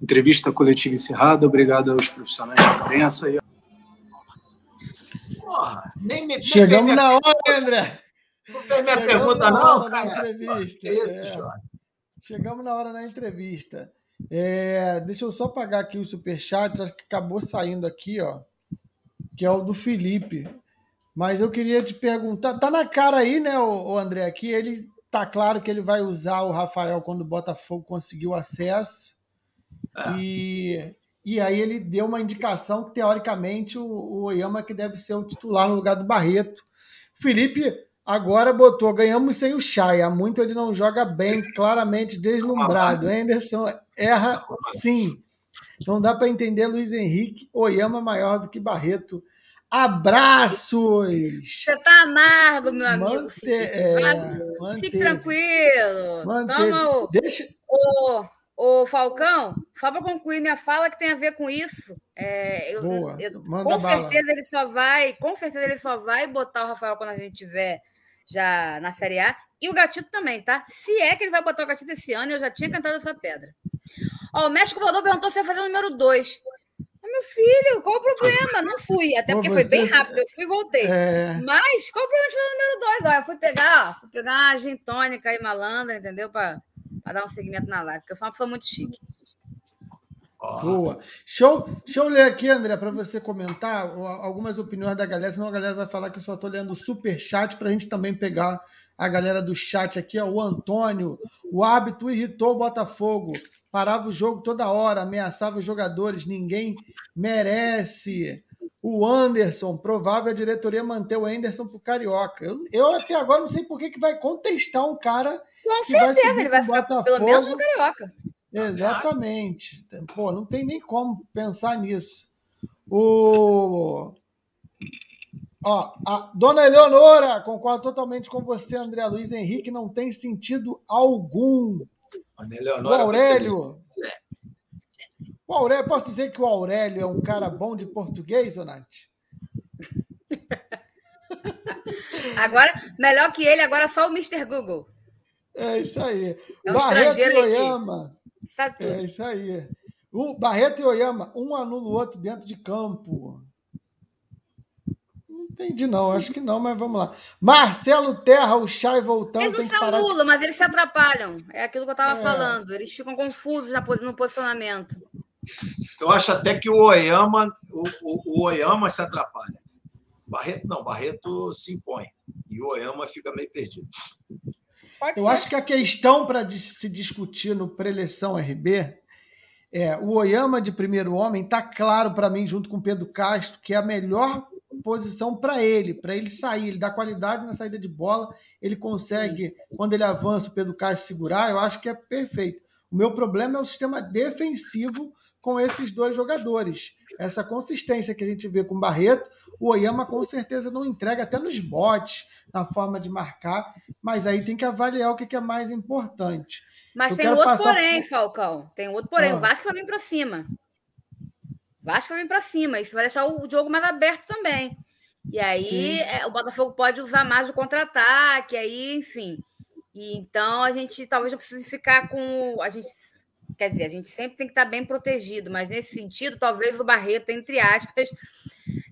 Entrevista coletiva encerrada, obrigado aos profissionais da imprensa. E... Porra, nem me, Chegamos na hora, André. Não fez minha Chegamos pergunta, não, cara. Na entrevista. É isso, é. Chegamos na hora na entrevista. É, deixa eu só pagar aqui os superchats, acho que acabou saindo aqui, ó. Que é o do Felipe. Mas eu queria te perguntar, tá na cara aí, né, o, André, que ele tá claro que ele vai usar o Rafael quando o Botafogo conseguiu acesso. É. E, e aí ele deu uma indicação que, teoricamente, o, o Oyama que deve ser o titular no lugar do Barreto. Felipe agora botou, ganhamos sem o Chay. Há muito ele não joga bem, claramente deslumbrado. Anderson erra sim. Não dá para entender Luiz Henrique, Oyama maior do que Barreto. Abraços! Você tá amargo, meu amigo. Mante... Fique, é, Fique tranquilo. Toma o, Deixa... o, o Falcão, só para concluir minha fala que tem a ver com isso. É, eu, Boa. Eu, com certeza ele só vai, com certeza ele só vai botar o Rafael quando a gente tiver já na Série A. E o Gatito também, tá? Se é que ele vai botar o Gatito esse ano, eu já tinha cantado essa pedra. Ó, o México Voador perguntou se ia fazer o número 2. Meu filho, qual o problema? Não fui, até porque foi bem rápido, eu fui e voltei. É... Mas qual o problema de fazer o número dois? Ó, eu fui pegar, ó, fui pegar uma gin tônica e malandra, entendeu? Para dar um segmento na live, porque eu sou uma pessoa muito chique. Boa. Show, deixa eu ler aqui, André, para você comentar algumas opiniões da galera, senão a galera vai falar que eu só estou lendo o super chat para a gente também pegar a galera do chat aqui, ó, o Antônio. O hábito irritou o Botafogo. Parava o jogo toda hora, ameaçava os jogadores, ninguém merece. O Anderson, provável a diretoria manter o Anderson pro Carioca. Eu, eu até agora não sei por que, que vai contestar um cara. Com certeza, ele vai ficar Botafogo. pelo menos no Carioca. Exatamente. Pô, não tem nem como pensar nisso. O. Ó, a dona Eleonora, concordo totalmente com você, André Luiz Henrique, não tem sentido algum. O Aurélio. O Aurélio, posso dizer que o Aurélio é um cara bom de português, ou Nath? Agora, melhor que ele, agora só o Mr. Google. É isso aí. É um estrangeiro Oyama. Sabe tudo. É isso aí. O Barreto e Oyama, um anula o outro dentro de campo. Não entendi, não. Acho que não, mas vamos lá. Marcelo Terra, o Chay voltando. Eles não se anulam, mas eles se atrapalham. É aquilo que eu estava é. falando. Eles ficam confusos no posicionamento. Eu acho até que o Oyama, o, o, o Oyama se atrapalha. Barreto não, Barreto se impõe. E o Oyama fica meio perdido. Pode eu ser. acho que a questão para se discutir no preleção RB é o Oyama de primeiro homem está claro para mim, junto com o Pedro Castro, que é a melhor posição para ele, para ele sair, ele dá qualidade na saída de bola, ele consegue, Sim. quando ele avança, o Pedro Castro segurar, eu acho que é perfeito. O meu problema é o sistema defensivo com esses dois jogadores. Essa consistência que a gente vê com o Barreto, o Oyama com certeza não entrega, até nos botes, na forma de marcar, mas aí tem que avaliar o que é mais importante. Mas Eu tem outro porém, Falcão. Tem outro porém. Ah. O Vasco vai vir para cima. Vasco vai vir para cima. Isso vai deixar o jogo mais aberto também. E aí é, o Botafogo pode usar mais o contra-ataque, aí, enfim. E, então a gente talvez não precise ficar com. A gente Quer dizer, a gente sempre tem que estar bem protegido, mas nesse sentido, talvez o Barreto, entre aspas,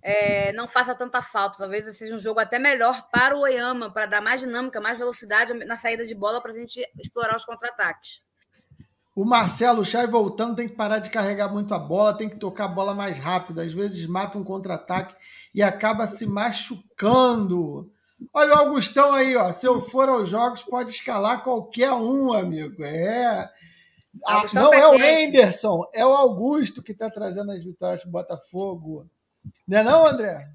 é, não faça tanta falta. Talvez seja um jogo até melhor para o Oyama, para dar mais dinâmica, mais velocidade na saída de bola para a gente explorar os contra-ataques. O Marcelo Chay voltando tem que parar de carregar muito a bola, tem que tocar a bola mais rápido. Às vezes mata um contra-ataque e acaba se machucando. Olha o Augustão aí, ó. Se eu for aos jogos, pode escalar qualquer um, amigo. É. Ah, não é o Henderson, é o Augusto que está trazendo as vitórias para o Botafogo. Não é não, André?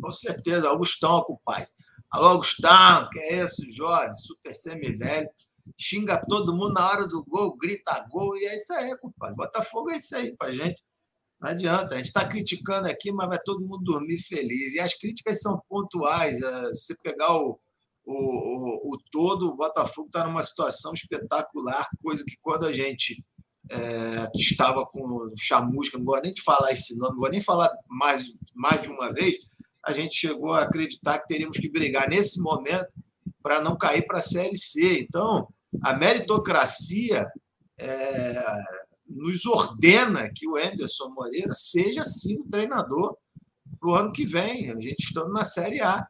Com certeza, Augustão, compadre. Alô, Augustão, que é esse, Jorge, super semi-velho. Xinga todo mundo na hora do gol, grita gol, e é isso aí, compadre. Botafogo é isso aí pra gente. Não adianta, a gente está criticando aqui, mas vai todo mundo dormir feliz. E as críticas são pontuais. É, se pegar o, o, o, o todo, o Botafogo está numa situação espetacular, coisa que quando a gente é, estava com Chamusca, não gosto nem de falar esse nome, não vou nem falar mais, mais de uma vez, a gente chegou a acreditar que teríamos que brigar nesse momento para não cair para a Série C. Então, a meritocracia é, nos ordena que o Anderson Moreira seja sim o treinador para o ano que vem, a gente estando na Série A.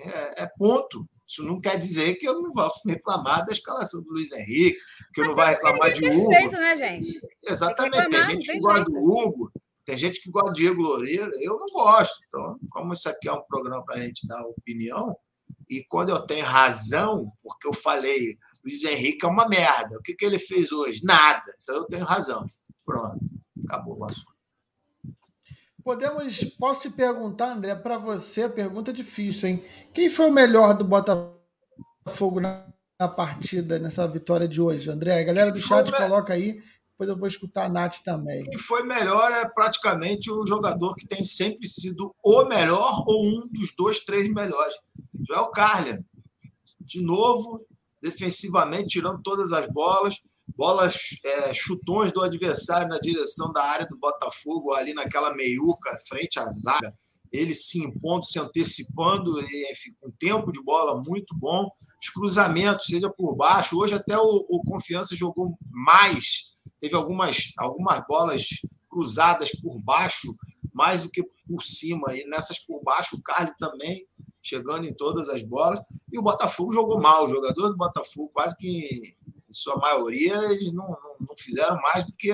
É, é, ponto. Isso não quer dizer que eu não vou reclamar da escalação do Luiz Henrique, que eu não vou reclamar de Hugo. Feito, né, gente? Exatamente. Tem, reclamar, tem gente tem que gosta do Hugo, tem gente que gosta do Diego Loureiro, eu não gosto. Então, como isso aqui é um programa para a gente dar opinião, e quando eu tenho razão, porque eu falei, Luiz Henrique é uma merda, o que, que ele fez hoje? Nada. Então eu tenho razão. Pronto, acabou o assunto. Podemos, posso te perguntar, André, para você, pergunta difícil, hein? Quem foi o melhor do Botafogo na, na partida, nessa vitória de hoje, André? A galera do chat coloca aí, depois eu vou escutar a Nath também. Quem foi melhor é praticamente o jogador que tem sempre sido o melhor ou um dos dois, três melhores. Joel Carlian. De novo, defensivamente, tirando todas as bolas bolas, é, chutões do adversário na direção da área do Botafogo, ali naquela meiuca, frente à zaga, ele se impondo, se antecipando, enfim, com tempo de bola muito bom, os cruzamentos, seja por baixo, hoje até o, o Confiança jogou mais, teve algumas, algumas bolas cruzadas por baixo mais do que por cima. E nessas por baixo, o Carly também chegando em todas as bolas. E o Botafogo jogou mal. Os jogadores do Botafogo, quase que em sua maioria, eles não, não, não fizeram mais do que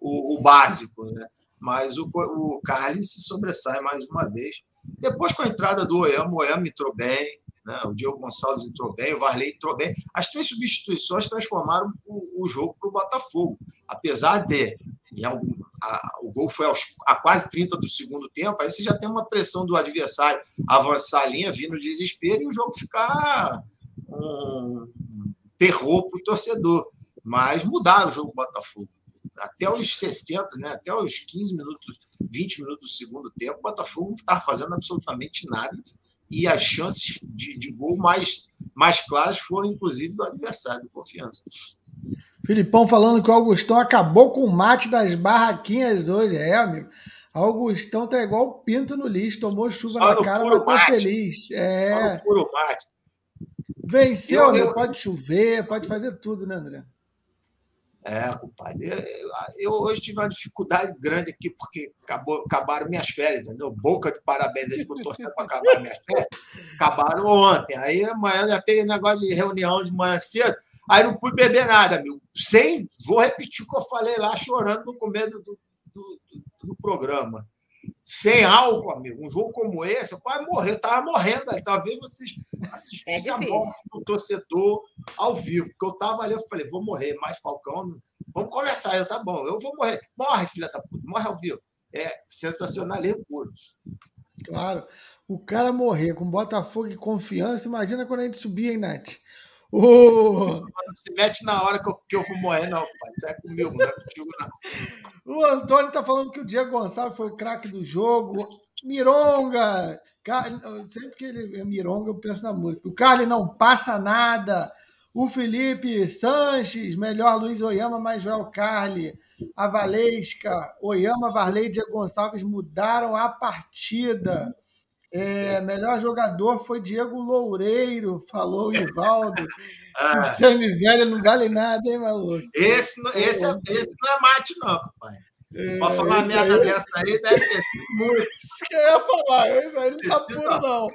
o, o básico. Né? Mas o, o Carly se sobressai mais uma vez. Depois, com a entrada do Oyama, o Oyama entrou bem, né? o Diogo Gonçalves entrou bem, o Varley entrou bem. As três substituições transformaram o, o jogo para o Botafogo. Apesar de algum, a, o gol foi aos, a quase 30 do segundo tempo, aí você já tem uma pressão do adversário avançar a linha, vir no desespero e o jogo ficar um terror para o torcedor. Mas mudaram o jogo do Botafogo. Até os 60, né? até os 15 minutos, 20 minutos do segundo tempo, o Botafogo não estava fazendo absolutamente nada e as chances de, de gol mais, mais claras foram, inclusive, do adversário, do Confiança. Filipão falando que o Augustão acabou com o mate das barraquinhas hoje. É, amigo. Augustão tá igual o pinto no lixo, tomou chuva Só na cara, mas tá feliz. É. puro mate. Venceu, eu, eu... pode chover, pode fazer tudo, né, André? É, compadre. Eu, eu, hoje tive uma dificuldade grande aqui, porque acabou, acabaram minhas férias, entendeu? Boca de parabéns, eles ficou torcendo para acabar minhas férias. Acabaram ontem. Aí amanhã já tem negócio de reunião de manhã cedo. Aí não pude beber nada, amigo. Sem, vou repetir o que eu falei lá, chorando no começo do, do, do, do programa. Sem álcool, amigo. Um jogo como esse, eu quase morrer. Eu estava morrendo. Talvez vocês assistissem é a morte do torcedor ao vivo. Porque eu estava ali, eu falei, vou morrer. Mais Falcão, vamos começar. Eu, tá bom, eu vou morrer. Morre, filha da puta. Morre ao vivo. É sensacionalismo puro. Claro. O cara morrer com Botafogo e confiança, imagina quando a gente subir, hein, Nath? O... Não se mete na hora que eu, que eu vou morrer, não, pai. Isso é comigo, não é contigo, não. O Antônio tá falando que o Diego Gonçalves foi o craque do jogo. Mironga! Sempre que ele é Mironga, eu penso na música. O Carly não passa nada. O Felipe Sanches, melhor Luiz Oyama, mais Joel Carli. A Valesca, Oyama, Varley e Diego Gonçalves mudaram a partida. É, melhor jogador foi Diego Loureiro, falou o Ivaldo. ah. O semi-velho não vale nada, hein, maluco? Esse, esse, é, esse não é mate, não, pai. É, Pode falar merda aí... dessa aí, deve ter sido muito. Isso que eu ia falar, isso aí não tá puro, não.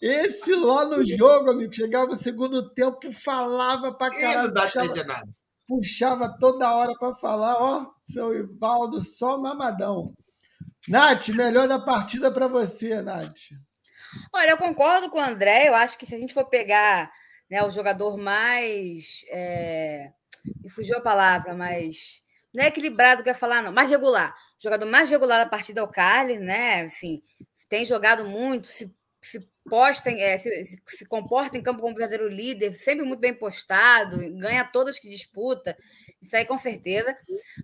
Esse lá no jogo, amigo, chegava o segundo tempo, falava pra caralho. não dá puxava, nada. Puxava toda hora pra falar, ó, seu Ivaldo, só mamadão. Nath, melhor da partida para você, Nath. Olha, eu concordo com o André. Eu acho que se a gente for pegar né, o jogador mais. É... Me fugiu a palavra, mas. Não é equilibrado que eu ia falar, não. Mais regular. O jogador mais regular da partida é o Carly, né? Enfim, tem jogado muito, se, se posta, é, se, se, comporta em campo como verdadeiro líder, sempre muito bem postado, ganha todas que disputa. Isso aí com certeza.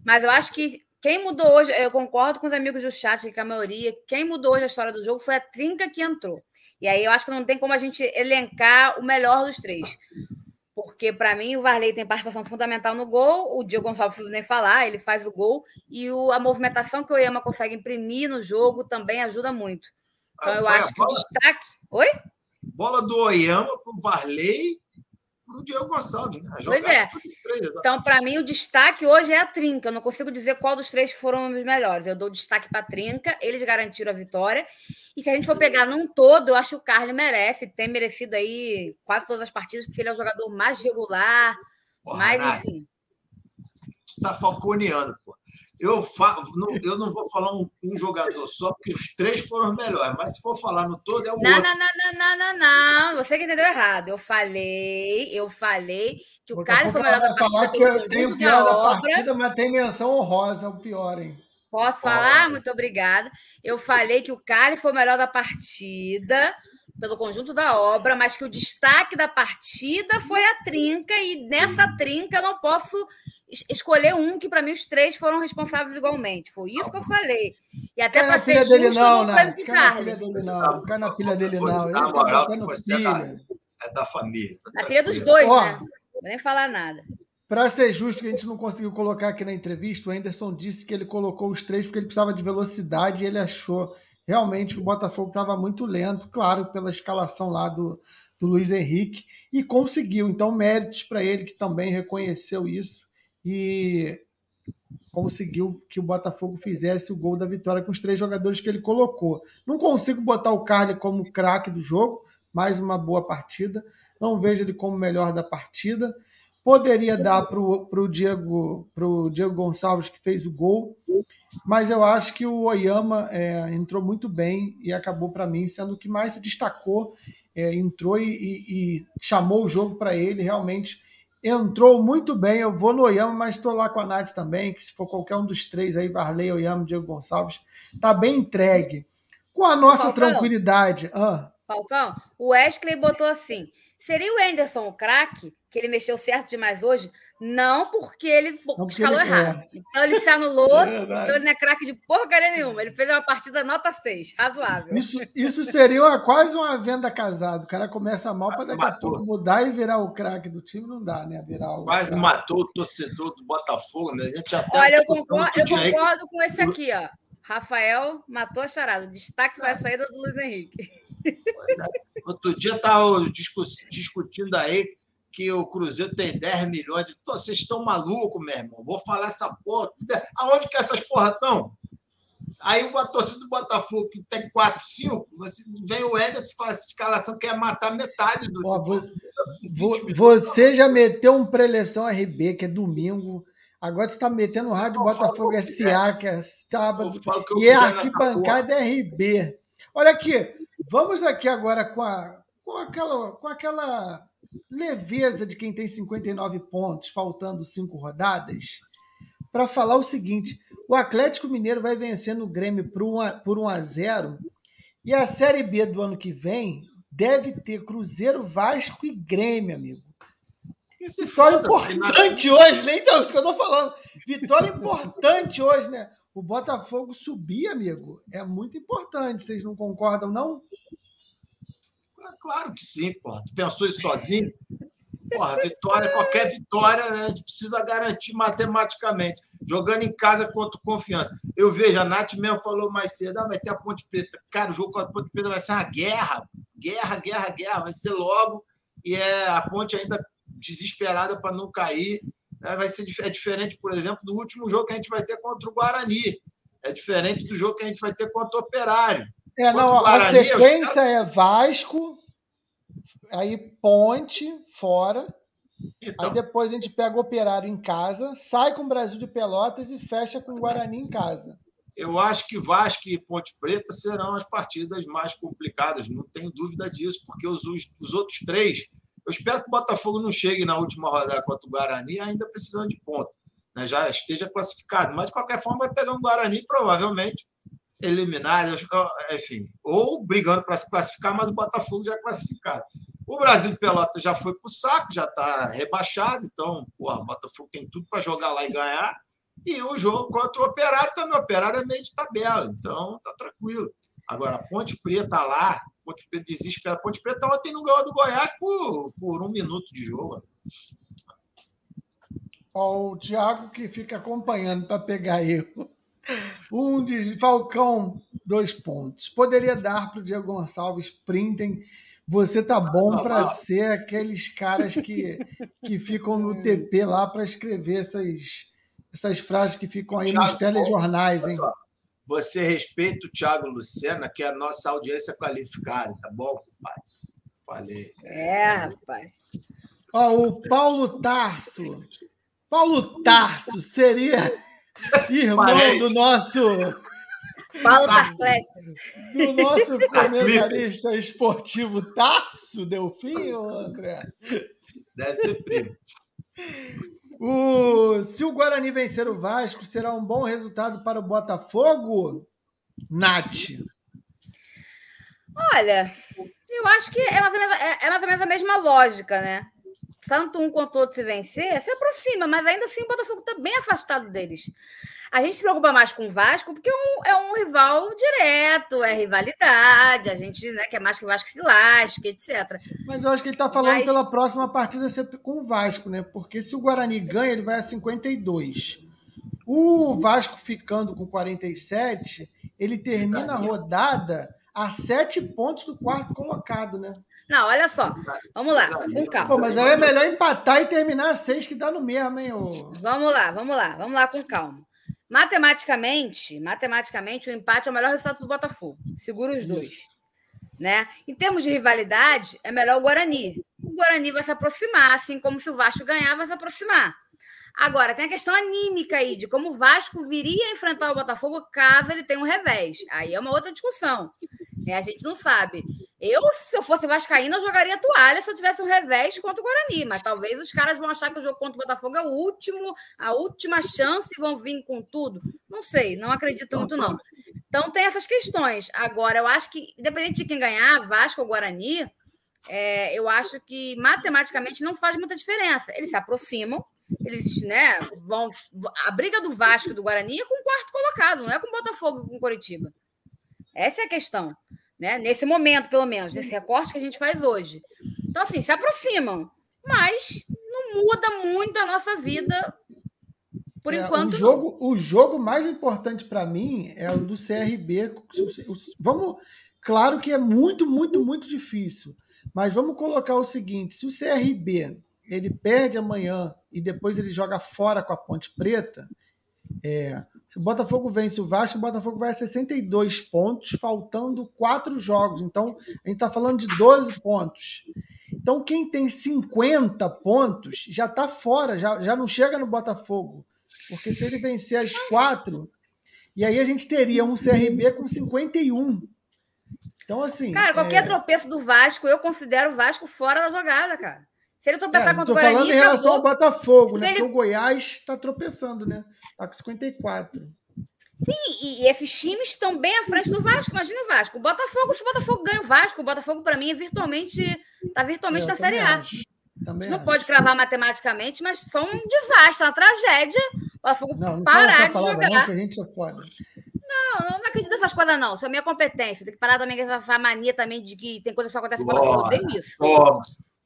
Mas eu acho que quem mudou hoje, eu concordo com os amigos do chat, que a maioria, quem mudou hoje a história do jogo foi a trinca que entrou. E aí eu acho que não tem como a gente elencar o melhor dos três. Porque, para mim, o Varley tem participação fundamental no gol, o Diego Gonçalves não nem falar, ele faz o gol, e o, a movimentação que o Oyama consegue imprimir no jogo também ajuda muito. Então, ah, eu acho que o destaque. Oi? Bola do Oyama para o Varley o Diego Gonçalves. Né? Pois é. Três, então, para mim, o destaque hoje é a trinca. Eu não consigo dizer qual dos três foram os melhores. Eu dou destaque para a trinca, eles garantiram a vitória. E se a gente for pegar num todo, eu acho que o Carly merece, tem merecido aí quase todas as partidas, porque ele é o jogador mais regular, Porra, mais, enfim. Tu tá falconeando, pô. Eu, fa... eu não vou falar um, um, jogador só, porque os três foram os melhores, mas se for falar no todo, é o não, outro. Não, não, não, não, não, não. Você que entendeu errado. Eu falei, eu falei que o cara foi o melhor da partida pelo tem o pior da, da obra. partida, mas tem menção honrosa, o pior, hein? Posso falar? Muito obrigada. Eu falei que o cara foi o melhor da partida pelo conjunto da obra, mas que o destaque da partida foi a trinca, e nessa trinca eu não posso escolher um que para mim os três foram responsáveis igualmente. Foi isso que eu falei. E até para ser justo dele, não, no prêmio de Carly. Dele, não. Cai na pilha dele, não. Na moral, que você é da, é da família. Tá na pilha dos dois, Ó, né? Não vou nem falar nada. Para ser justo, que a gente não conseguiu colocar aqui na entrevista, o Anderson disse que ele colocou os três porque ele precisava de velocidade e ele achou realmente que o Botafogo estava muito lento, claro, pela escalação lá do, do Luiz Henrique, e conseguiu. Então, méritos para ele que também reconheceu isso e conseguiu que o Botafogo fizesse o gol da vitória com os três jogadores que ele colocou. Não consigo botar o Carly como craque do jogo, mais uma boa partida. Não vejo ele como melhor da partida. Poderia dar para o Diego, pro Diego Gonçalves, que fez o gol, mas eu acho que o Oyama é, entrou muito bem e acabou, para mim, sendo o que mais se destacou. É, entrou e, e, e chamou o jogo para ele, realmente entrou muito bem. Eu vou no Oyama, mas estou lá com a Nath também, que se for qualquer um dos três aí, Varley, Oyama, Diego Gonçalves, tá bem entregue. Com a nossa Falcão, tranquilidade. Ah. Falcão, o Wesley botou assim: seria o Anderson o craque? que ele mexeu certo demais hoje, não porque ele não falou ele, errado. É. Então ele se anulou, é então ele não é craque de porcaria nenhuma. Ele fez uma partida nota 6, razoável. Isso, isso seria uma, quase uma venda casada. O cara começa mal para daqui matou. a pouco mudar e virar o craque do time, não dá, né? Virar o quase matou o torcedor do Botafogo, né? A gente até Olha, eu concordo, eu concordo com esse aqui, ó. Rafael matou a charada. O destaque foi a saída do Luiz Henrique. É. Outro dia estava discutindo aí que o Cruzeiro tem 10 milhões de. Vocês estão malucos, meu irmão. Vou falar essa porra. Aonde que essas porra estão? Aí a torcida do Botafogo, que tem 4, 5, você vem o Ederson e fala essa escalação quer matar metade do. Ó, você já meteu um preleção RB, que é domingo. Agora você está metendo um rádio Botafogo SA, que é sábado. E é arquibancada RB. Olha aqui, vamos aqui agora com, a, com, aquela, com aquela leveza de quem tem 59 pontos, faltando cinco rodadas, para falar o seguinte: o Atlético Mineiro vai vencendo o Grêmio por 1 por 1 a 0 e a Série B do ano que vem deve ter Cruzeiro, Vasco e Grêmio, amigo. Esse Vitória importante hoje, né? Então, isso que eu tô falando. Vitória importante hoje, né? O Botafogo subir, amigo, é muito importante. Vocês não concordam, não? Claro que sim, porra. Tu pensou isso sozinho? Porra, vitória, qualquer vitória, né, a gente precisa garantir matematicamente. Jogando em casa contra confiança. Eu vejo, a Nath mesmo falou mais cedo, ah, vai ter a Ponte Preta. Cara, o jogo contra a Ponte Preta vai ser uma guerra. Guerra, guerra, guerra. Vai ser logo. E é a Ponte ainda desesperada para não cair. Né? Vai ser é diferente, por exemplo, do último jogo que a gente vai ter contra o Guarani. É diferente do jogo que a gente vai ter contra o Operário. É, não, Guarani, a sequência é Vasco, aí Ponte fora. Então, aí depois a gente pega o Operário em casa, sai com o Brasil de Pelotas e fecha com o Guarani em casa. Eu acho que Vasco e Ponte Preta serão as partidas mais complicadas, não tenho dúvida disso, porque os, os, os outros três, eu espero que o Botafogo não chegue na última rodada contra o Guarani ainda precisando de ponto, né? já esteja classificado, mas de qualquer forma vai pegar um Guarani provavelmente eliminados, enfim, ou brigando para se classificar, mas o Botafogo já é classificado. O Brasil de Pelota já foi para o saco, já está rebaixado, então porra, o Botafogo tem tudo para jogar lá e ganhar. E o jogo contra o Operário também. O Operário é meio de tabela, então tá tranquilo. Agora, Ponte Preta lá, Ponte Preta desespera. Ponte Preta ontem não ganhou do Goiás por, por um minuto de jogo. Ó, o Thiago que fica acompanhando para pegar erro. Um de Falcão, dois pontos. Poderia dar para o Diego Gonçalves, printem. Você tá bom para ser aqueles caras que, que ficam no TP lá para escrever essas, essas frases que ficam aí Thiago, nos telejornais, hein? Você respeita o Thiago Lucena, que é a nossa audiência qualificada, tá bom, pai? Falei. É, rapaz. Ó, o Paulo Tarso. Paulo Tarso seria Irmão Parente. do nosso. Paulo Tarclés. Do nosso comentarista esportivo Tasso Delfim, André? Deve ser primo. O, se o Guarani vencer o Vasco, será um bom resultado para o Botafogo? Nath. Olha, eu acho que é mais, menos, é, é mais ou menos a mesma lógica, né? tanto um quanto o outro se vencer, se aproxima, mas ainda assim o Botafogo está bem afastado deles. A gente se preocupa mais com o Vasco porque é um, é um rival direto, é rivalidade, a gente né, quer mais que o Vasco se lasque, etc. Mas eu acho que ele está falando mas... pela próxima partida ser com o Vasco, né? Porque se o Guarani ganha, ele vai a 52. O Vasco ficando com 47, ele termina a rodada a sete pontos do quarto colocado, né? Não, olha só. Vamos lá, com calma. Pô, mas aí é melhor empatar e terminar a seis, que dá no mesmo, hein? Ô... Vamos lá, vamos lá, vamos lá com calma. Matematicamente, matematicamente, o empate é o melhor resultado para o Botafogo. Segura os dois. Né? Em termos de rivalidade, é melhor o Guarani. O Guarani vai se aproximar, assim como se o Vasco ganhar, vai se aproximar. Agora, tem a questão anímica aí, de como o Vasco viria a enfrentar o Botafogo caso ele tenha um revés. Aí é uma outra discussão. Né? A gente não sabe. Eu, se eu fosse vascaína, eu jogaria toalha se eu tivesse um revés contra o Guarani. Mas talvez os caras vão achar que o jogo contra o Botafogo é o último, a última chance e vão vir com tudo. Não sei, não acredito muito, não. Então tem essas questões. Agora, eu acho que, independente de quem ganhar, Vasco ou Guarani, é, eu acho que matematicamente não faz muita diferença. Eles se aproximam, eles né, vão. A briga do Vasco e do Guarani é com o quarto colocado, não é com o Botafogo e com o Coritiba. Essa é a questão né? Nesse momento, pelo menos, nesse recorte que a gente faz hoje. Então, assim, se aproximam, mas não muda muito a nossa vida por é, enquanto. O jogo, o jogo mais importante para mim é o do CRB. Vamos, claro que é muito, muito, muito difícil, mas vamos colocar o seguinte: se o CRB ele perde amanhã e depois ele joga fora com a Ponte Preta, é, se o Botafogo vence o Vasco, o Botafogo vai a 62 pontos, faltando quatro jogos. Então, a gente está falando de 12 pontos. Então, quem tem 50 pontos já está fora, já, já não chega no Botafogo. Porque se ele vencer as quatro, e aí a gente teria um CRB com 51. Então, assim. Cara, qualquer é... tropeço do Vasco, eu considero o Vasco fora da jogada, cara. Se ele tropeçar é, contra o Guarani. falando em relação acabou. ao Botafogo, né? Ele... Porque o Goiás está tropeçando, né? Está com 54. Sim, e esses times estão bem à frente do Vasco. Imagina o Vasco. O Botafogo, se o Botafogo ganha o Vasco, o Botafogo, para mim, é virtualmente. Está virtualmente na Série A. Acho. Também a gente não acho. pode cravar matematicamente, mas foi um desastre, uma tragédia. O Botafogo não, não parar de jogar. Não, que a gente é foda. Não, não acredito nessas coisas, não. Isso é a minha competência. Tem que parar também com essa mania também de que tem coisa que só acontece no Botafogo. Odeio isso.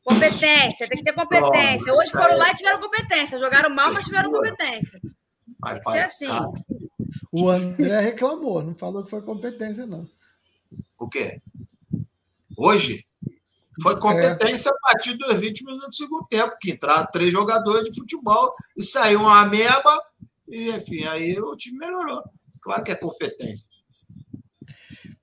Competência, tem que ter competência. Hoje foram lá e tiveram competência. Jogaram mal, mas tiveram competência. Tem que ser assim. O André reclamou, não falou que foi competência, não. O quê? Hoje? Foi é. competência é. a partir dos 20 minutos do segundo tempo, que entraram três jogadores de futebol e saiu uma ameba, e enfim, aí o time melhorou. Claro que é competência.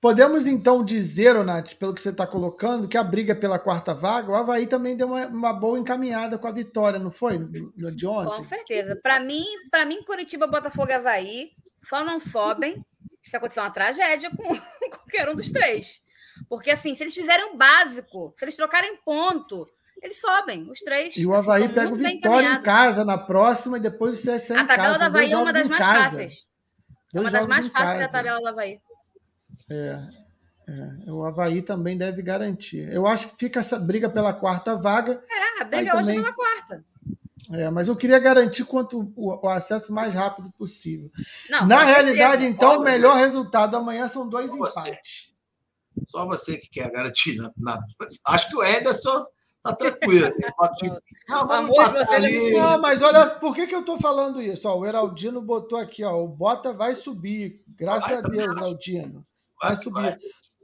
Podemos então dizer, Nath, pelo que você está colocando, que a briga pela quarta vaga, o Havaí também deu uma, uma boa encaminhada com a vitória, não foi? No, de ontem? Com certeza. Para mim, para mim, Curitiba, Botafogo e Havaí só não sobem se acontecer uma tragédia com qualquer um dos três. Porque, assim, se eles fizerem o básico, se eles trocarem ponto, eles sobem, os três. E o Havaí assim, pega o Vitória em casa na próxima e depois o CSA A tabela do Havaí é uma das mais casa. fáceis. É uma das mais fáceis da tabela do Havaí. É, é, o Havaí também deve garantir. Eu acho que fica essa briga pela quarta vaga. É, a briga hoje também... pela quarta. É, mas eu queria garantir quanto o, o acesso mais rápido possível. Não, Na realidade, certeza, então, o melhor resultado amanhã são dois Só empates. Você. Só você que quer garantir. Na, na... Acho que o Ederson tá tranquilo. Não, Amor, você não, mas olha, por que, que eu tô falando isso? Ó, o Heraldino botou aqui, ó, o Bota vai subir. Graças vai, a Deus, Heraldino vai subir.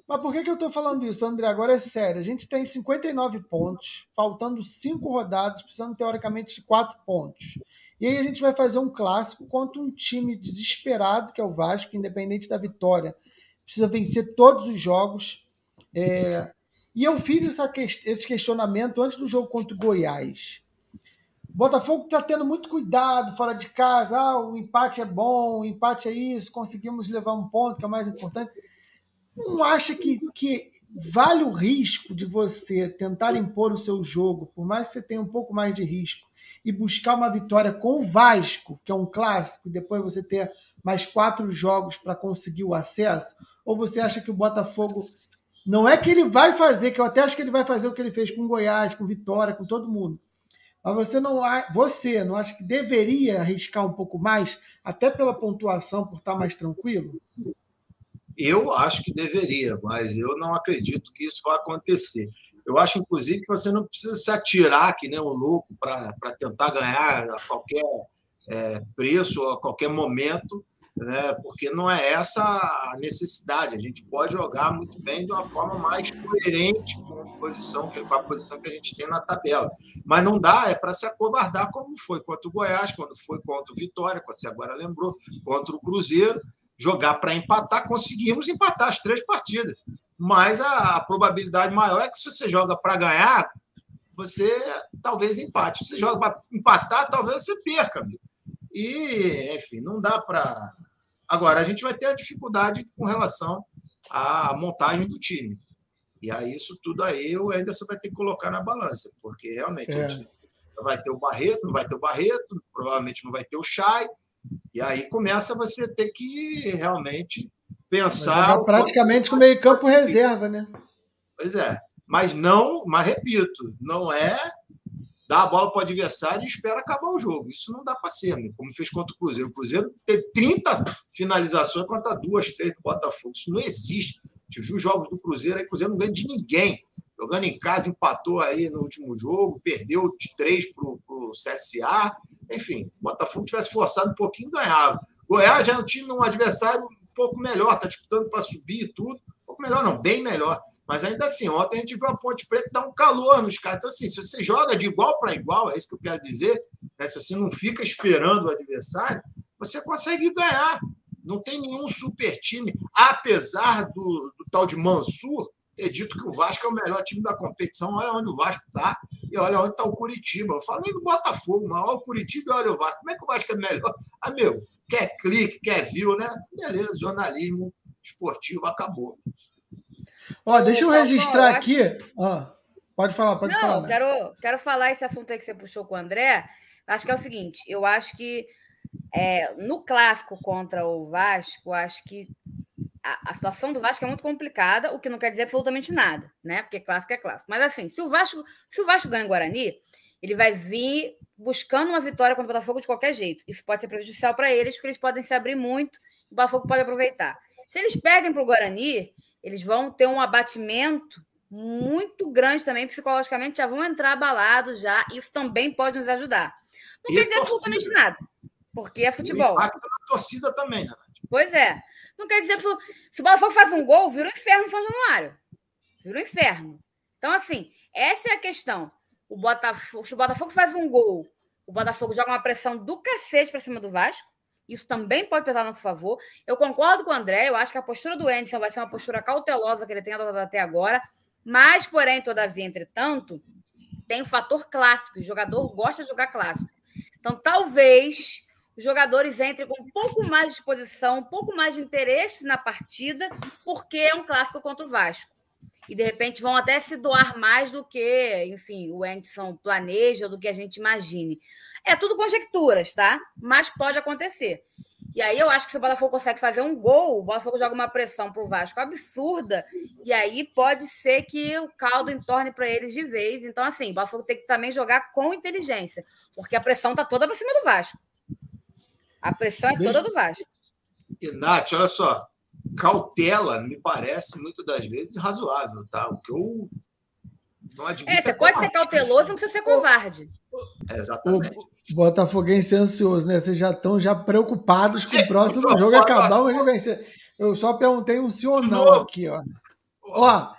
Mas por que, que eu estou falando isso, André? Agora é sério. A gente tem 59 pontos, faltando cinco rodadas, precisando teoricamente de quatro pontos. E aí a gente vai fazer um clássico contra um time desesperado, que é o Vasco, independente da vitória. Precisa vencer todos os jogos. É... E eu fiz essa, esse questionamento antes do jogo contra o Goiás. Botafogo está tendo muito cuidado fora de casa. Ah, o empate é bom, o empate é isso, conseguimos levar um ponto, que é o mais importante não acha que, que vale o risco de você tentar impor o seu jogo, por mais que você tenha um pouco mais de risco, e buscar uma vitória com o Vasco, que é um clássico, e depois você ter mais quatro jogos para conseguir o acesso? Ou você acha que o Botafogo. Não é que ele vai fazer, que eu até acho que ele vai fazer o que ele fez com o Goiás, com Vitória, com todo mundo. Mas você não, você não acha que deveria arriscar um pouco mais, até pela pontuação, por estar mais tranquilo? Eu acho que deveria, mas eu não acredito que isso vai acontecer. Eu acho, inclusive, que você não precisa se atirar que nem um louco para tentar ganhar a qualquer é, preço, a qualquer momento. né? porque não é essa a necessidade. A gente pode jogar muito bem de uma forma mais coerente com a posição, com a posição que a gente tem na tabela. Mas não dá, é para se acovardar, como foi contra o Goiás, quando foi contra o Vitória, como você agora lembrou, contra o Cruzeiro, jogar para empatar, conseguimos empatar as três partidas. Mas a, a probabilidade maior é que se você joga para ganhar, você talvez empate. Se você joga para empatar, talvez você perca. Amigo. E, enfim, não dá para. Agora, a gente vai ter a dificuldade com relação à montagem do time. E aí, isso tudo aí, o Anderson vai ter que colocar na balança, porque realmente é. a gente vai ter o Barreto, não vai ter o Barreto, provavelmente não vai ter o Chay. E aí começa você ter que realmente pensar. praticamente com meio campo reserva, né? Pois é. Mas não, mas repito, não é dar a bola para o adversário e espera acabar o jogo. Isso não dá para ser, né? como fez contra o Cruzeiro. O Cruzeiro teve 30 finalizações contra duas, três do Botafogo. Isso não existe. A gente viu jogos do Cruzeiro, aí o Cruzeiro não ganha de ninguém. Jogando em casa, empatou aí no último jogo, perdeu de três para o CSA. Enfim, se o Botafogo tivesse forçado um pouquinho, ganhava. Goiás já é um time, um adversário um pouco melhor, está disputando para subir e tudo. Um pouco melhor, não, bem melhor. Mas ainda assim, ontem a gente viu a Ponte Preta dar um calor nos caras. Então, assim, se você joga de igual para igual, é isso que eu quero dizer, né? se você não fica esperando o adversário, você consegue ganhar. Não tem nenhum super time, apesar do, do tal de Mansur ter dito que o Vasco é o melhor time da competição. Olha onde o Vasco está e olha onde está o Curitiba. Eu falo nem do Botafogo, mas olha o Curitiba e olha o Vasco. Como é que o Vasco é melhor? Ah, meu, quer clique, quer view, né? Beleza, jornalismo esportivo acabou. Ó, deixa eu registrar aqui. Ó, pode falar, pode Não, falar. Não, quero, quero falar esse assunto aí que você puxou com o André. Acho que é o seguinte: eu acho que é, no clássico contra o Vasco, acho que a, a, situação do Vasco é muito complicada, o que não quer dizer absolutamente nada, né? Porque clássico é clássico. Mas assim, se o Vasco, se o Vasco ganha o Guarani, ele vai vir buscando uma vitória contra o Botafogo de qualquer jeito. Isso pode ser prejudicial para eles, porque eles podem se abrir muito e o Botafogo pode aproveitar. Se eles perdem para o Guarani, eles vão ter um abatimento muito grande também, psicologicamente, já vão entrar abalados já. Isso também pode nos ajudar. Não e quer dizer absolutamente nada, porque é futebol. E na torcida também, né? Pois é. Não quer dizer que se o Botafogo faz um gol, vira um inferno no São Januário. Vira um inferno. Então, assim, essa é a questão. O Botafogo, se o Botafogo faz um gol, o Botafogo joga uma pressão do cacete para cima do Vasco. Isso também pode pesar a nosso favor. Eu concordo com o André, eu acho que a postura do Anderson vai ser uma postura cautelosa que ele tem adotado até agora. Mas, porém, todavia, entretanto, tem o fator clássico. O jogador gosta de jogar clássico. Então, talvez os jogadores entrem com um pouco mais de disposição, um pouco mais de interesse na partida, porque é um clássico contra o Vasco. E de repente vão até se doar mais do que, enfim, o Anderson planeja, do que a gente imagine. É tudo conjecturas, tá? Mas pode acontecer. E aí eu acho que se o Botafogo consegue fazer um gol, o Botafogo joga uma pressão para o Vasco absurda, e aí pode ser que o caldo entorne para eles de vez. Então, assim, o Botafogo tem que também jogar com inteligência, porque a pressão está toda para cima do Vasco. A pressão é toda do Vasco. E, Nath, olha só, cautela me parece, muitas das vezes, razoável, tá? O que eu não admito. É, você é pode ser cauteloso, não precisa ser covarde. É, exatamente. O Botafoguense é ansioso, né? Vocês já estão já preocupados com o próximo jogo acabar. O jogo Eu só perguntei um sim ou não aqui, ó. Ó,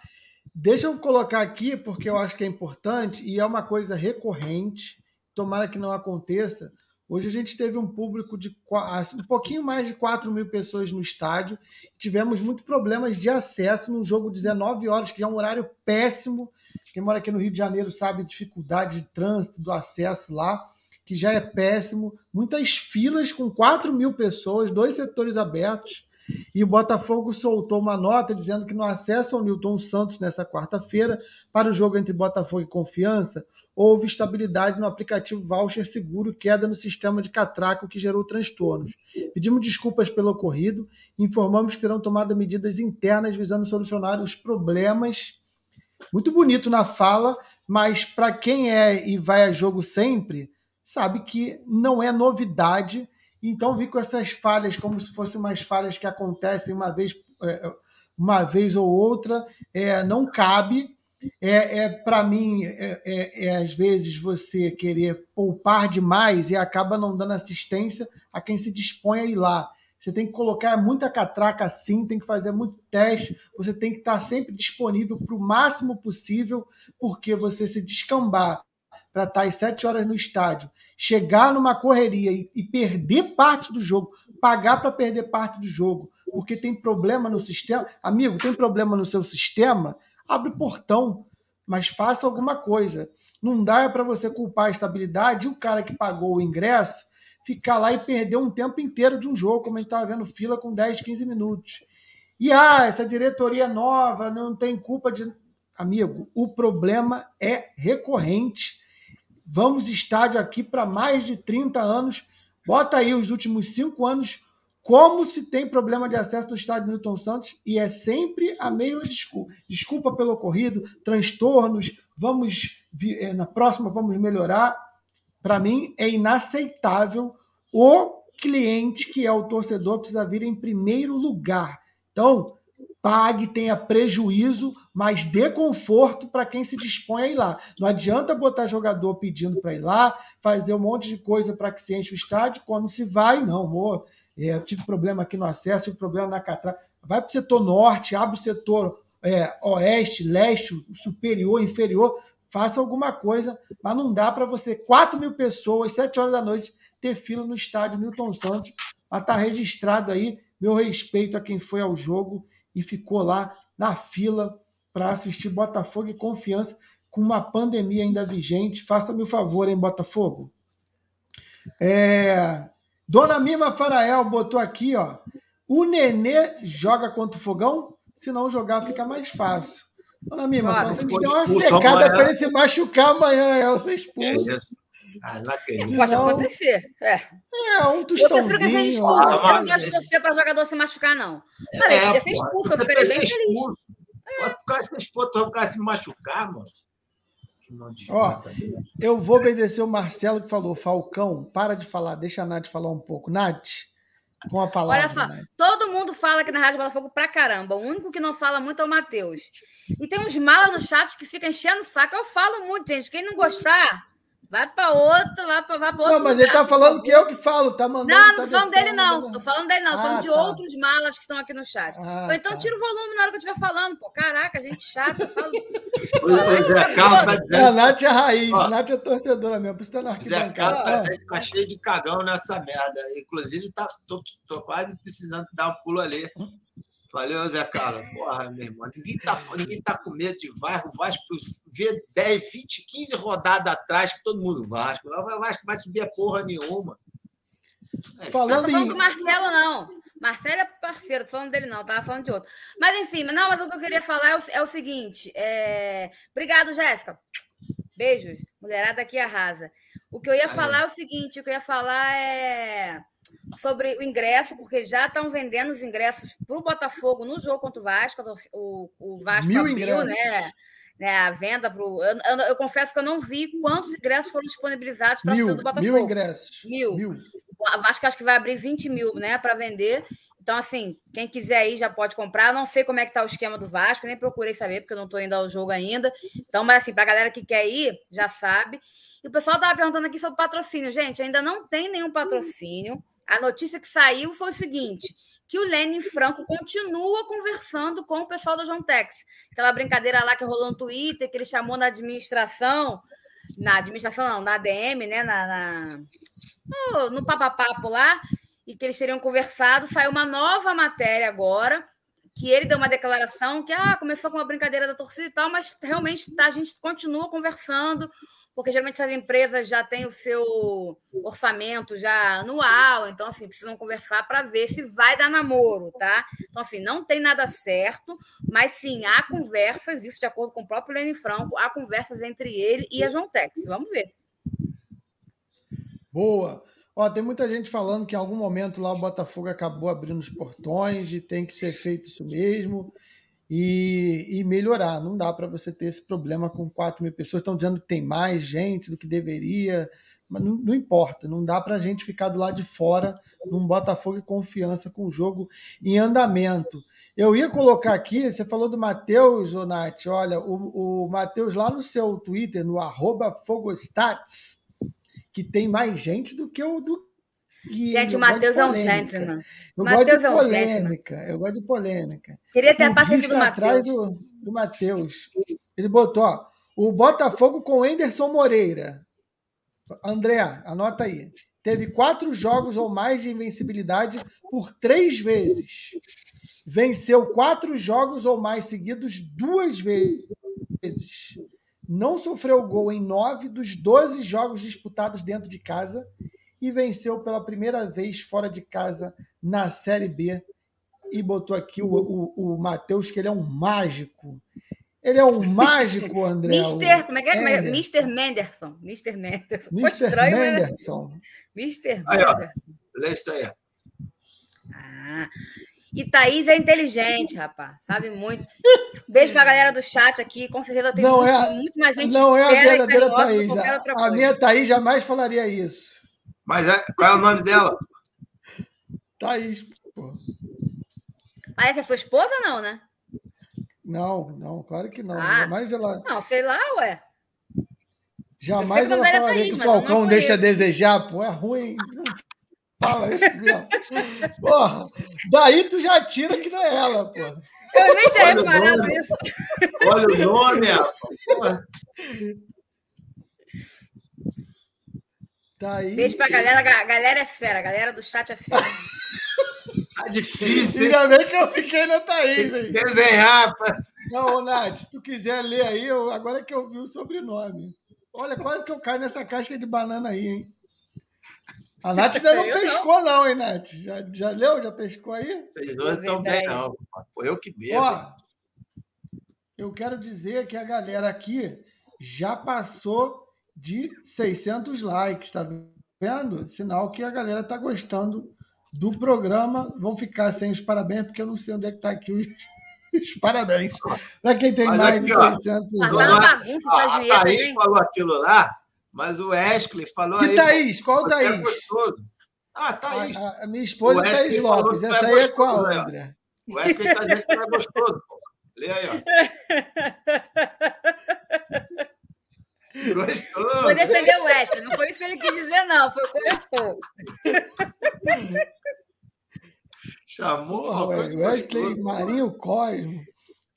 deixa eu colocar aqui, porque eu acho que é importante e é uma coisa recorrente. Tomara que não aconteça Hoje a gente teve um público de assim, um pouquinho mais de 4 mil pessoas no estádio. Tivemos muitos problemas de acesso num jogo 19 horas, que é um horário péssimo. Quem mora aqui no Rio de Janeiro sabe a dificuldade de trânsito, do acesso lá, que já é péssimo. Muitas filas com 4 mil pessoas, dois setores abertos. E o Botafogo soltou uma nota dizendo que no acesso ao Newton Santos nessa quarta-feira, para o jogo entre Botafogo e Confiança, houve estabilidade no aplicativo Voucher Seguro, queda no sistema de catraco que gerou transtornos. Pedimos desculpas pelo ocorrido, informamos que serão tomadas medidas internas visando solucionar os problemas. Muito bonito na fala, mas para quem é e vai a jogo sempre, sabe que não é novidade. Então vi com essas falhas como se fossem umas falhas que acontecem uma vez, é, uma vez ou outra, é, não cabe. É, é para mim, é, é, é, às vezes você querer poupar demais e acaba não dando assistência a quem se dispõe a ir lá. Você tem que colocar muita catraca sim, tem que fazer muito teste, você tem que estar sempre disponível para o máximo possível, porque você se descambar para estar às sete horas no estádio, chegar numa correria e, e perder parte do jogo, pagar para perder parte do jogo, porque tem problema no sistema. Amigo, tem problema no seu sistema? Abre o portão, mas faça alguma coisa. Não dá para você culpar a estabilidade e o cara que pagou o ingresso ficar lá e perder um tempo inteiro de um jogo, como a gente estava vendo fila com 10, 15 minutos. E ah, essa diretoria nova não tem culpa de. Amigo, o problema é recorrente. Vamos estádio aqui para mais de 30 anos. Bota aí os últimos cinco anos como se tem problema de acesso no estádio Newton Santos e é sempre a mesma desculpa. Desculpa pelo ocorrido, transtornos, vamos eh, na próxima vamos melhorar. Para mim é inaceitável o cliente que é o torcedor precisa vir em primeiro lugar. Então, pague, tenha prejuízo, mas dê conforto para quem se dispõe a ir lá. Não adianta botar jogador pedindo para ir lá, fazer um monte de coisa para que se enche o estádio, quando se vai, não, amor. É, eu tive problema aqui no acesso, tive problema na catraca. Vai para o setor norte, abre o setor é, oeste, leste, superior, inferior, faça alguma coisa, mas não dá para você, 4 mil pessoas, 7 horas da noite, ter fila no estádio Milton Santos. Mas está registrado aí meu respeito a quem foi ao jogo e ficou lá na fila para assistir Botafogo e confiança com uma pandemia ainda vigente. Faça-me o favor, hein, Botafogo? É... Dona Mima Farael botou aqui, ó. O Nenê joga contra o Fogão? Se não jogar, fica mais fácil. Dona Mima, claro, você deu uma secada para ele se machucar amanhã, é você expulso. É isso. Ah, não acredito. Pode acontecer. É, é um tostãozinho. Eu prefiro que seja expulso. Ah, eu não gosto de torcer para jogador se machucar, não. Mas é, ele ser expulso, eu ficaria bem feliz. É. O cara se expulso, o cara se machucar, mano. Ó, eu vou obedecer o Marcelo que falou, Falcão, para de falar, deixa a Nath falar um pouco. Nath, com a palavra. Olha só, Nath. todo mundo fala aqui na Rádio Botafogo pra caramba. O único que não fala muito é o Matheus. E tem uns malas no chat que ficam enchendo o saco. Eu falo muito, gente. Quem não gostar, Vai para outro, vai para outro. Não, mas lugar, ele tá falando que eu que falo, tá mandando. Não, não tá tô falando dele, não. Tô falando dele, não. Ah, falando de tá. outros malas que estão aqui no chat. Ah, Ou então tá. tira o volume na hora que eu estiver falando, pô. Caraca, gente chata. Falo... Zé Carlos tá dizendo. A Nath é raiz, a Nath é torcedora mesmo, por isso tá na Zé Carlos tá dizendo que tá cheio de cagão nessa merda. Inclusive, tá, tô, tô quase precisando dar um pulo ali. Valeu, Zé Carlos. Porra, meu irmão. Ninguém tá, ninguém tá com medo de Vasco. O Vasco vê 10, 20, 15 rodadas atrás que todo mundo Vasco. O Vasco vai subir a porra nenhuma. É, falando, não falando em... do Marcelo, não. Marcelo é parceiro, tô falando dele, não, tava falando de outro. Mas enfim, não, mas o que eu queria falar é o, é o seguinte. É... Obrigado, Jéssica. Beijos. Mulherada aqui arrasa. O que eu ia falar é o seguinte: o que eu ia falar é sobre o ingresso, porque já estão vendendo os ingressos para o Botafogo no jogo contra o Vasco. O, o Vasco Mil abriu, né? né, a venda para o. Eu, eu, eu, confesso que eu não vi quantos ingressos foram disponibilizados para o do Botafogo. Mil ingressos. Mil. mil. O Vasco acho que vai abrir 20 mil né, para vender. Então, assim, quem quiser aí já pode comprar. Não sei como é que está o esquema do Vasco, nem procurei saber, porque eu não estou indo ao jogo ainda. Então, mas assim, para galera que quer ir, já sabe. E o pessoal estava perguntando aqui sobre patrocínio. Gente, ainda não tem nenhum patrocínio. A notícia que saiu foi o seguinte: que o Lenin Franco continua conversando com o pessoal da João Tex. Aquela brincadeira lá que rolou no Twitter, que ele chamou na administração, na administração não, na ADM, né? Na, na no, no papapapo lá, e que eles teriam conversado. Saiu uma nova matéria agora, que ele deu uma declaração que ah, começou com uma brincadeira da torcida e tal, mas realmente tá, a gente continua conversando porque geralmente essas empresas já têm o seu orçamento já anual, então assim, precisam conversar para ver se vai dar namoro, tá? Então assim, não tem nada certo, mas sim, há conversas, isso de acordo com o próprio Lenin Franco, há conversas entre ele e a João Tex. Vamos ver. Boa. Ó, tem muita gente falando que em algum momento lá o Botafogo acabou abrindo os portões e tem que ser feito isso mesmo e, e melhorar. Não dá para você ter esse problema com 4 mil pessoas. Estão dizendo que tem mais gente do que deveria, mas não, não importa. Não dá para a gente ficar do lado de fora num Botafogo e confiança com o jogo em andamento. Eu ia colocar aqui, você falou do Matheus, Nath, olha, o, o Matheus lá no seu Twitter, no arroba Fogostats, que tem mais gente do que o do E Gente, o Matheus é um gentleman. Eu Matheus gosto de é um polêmica. Eu gosto de polêmica. Queria ter a O paciência do Matheus. do, do Matheus. Ele botou, ó, o Botafogo com o Enderson Moreira. André, anota aí. Teve quatro jogos ou mais de invencibilidade por três vezes. Venceu quatro jogos ou mais seguidos duas vezes. Não sofreu gol em nove dos 12 jogos disputados dentro de casa e venceu pela primeira vez fora de casa na Série B. E botou aqui o, o, o Matheus, que ele é um mágico. Ele é um mágico, André. Mister, como é que é? É? Anderson. Mister Menderson. Mister Menderson. Mr. estranho, né? Menderson. Mister Aí, ó. Menderson. Lê isso aí. Ah. E Thaís é inteligente, rapaz. Sabe muito. Beijo pra galera do chat aqui. Com certeza tem Não muito, é a- muito mais gente Não é a verdadeira Thaís. A, a minha Thaís jamais falaria isso. Mas é- qual é o nome dela? Thaís, pô. Ah, essa é sua esposa ou não, né? Não, não, claro que não. Ah. Jamais ela. Não, sei lá, ué. Jamais ela é falaria Thaís, que o mas Falcão deixa a desejar, pô, é ruim. Fala isso mesmo. Porra, daí tu já tira que não é ela, pô. Eu nem tinha Olha o reparado nome. isso. Olha o nome. Porra, Daí. Beijo pra galera. A galera é fera. A galera do chat é fera. Tá difícil? Ainda bem que eu fiquei na Thaís, hein? Desenhar, rapaz. Não, ô, Nath, se tu quiser ler aí, eu- agora que eu vi o sobrenome. Olha, quase que eu caio nessa casca de banana aí, hein? A Nath ainda não Eu não. pescou, não, hein, Nath? Já, já leu? Já pescou aí? Vocês dois estão bem, Verdade. não. Foi eu que bebo. Ó, eu quero dizer que a galera aqui já passou de 600 likes, tá vendo? Sinal que a galera tá gostando do programa. Vão ficar sem os parabéns, porque eu não sei onde é que tá aqui os, os parabéns. Para quem tem Mas mais aqui, de ó. 600 Ah, tá likes. uma bagunça Ó, essa a Thaís aí. falou aquilo lá, mas o Wesley falou Que aí. Thaís? Qual é Thaís? gostoso. Ah, Thaís. A, a- minha esposa O é Thaís falou Lopes. Essa é aí é qual, né? André? O Wesley tá dizendo que não é gostoso. Pô. Lê aí, ó. Gostoso. Vou defender o Wesley. Não foi isso que ele quis dizer, não. Foi o corretor. Chamou o de Wesley gostoso. Marinho Cosmo.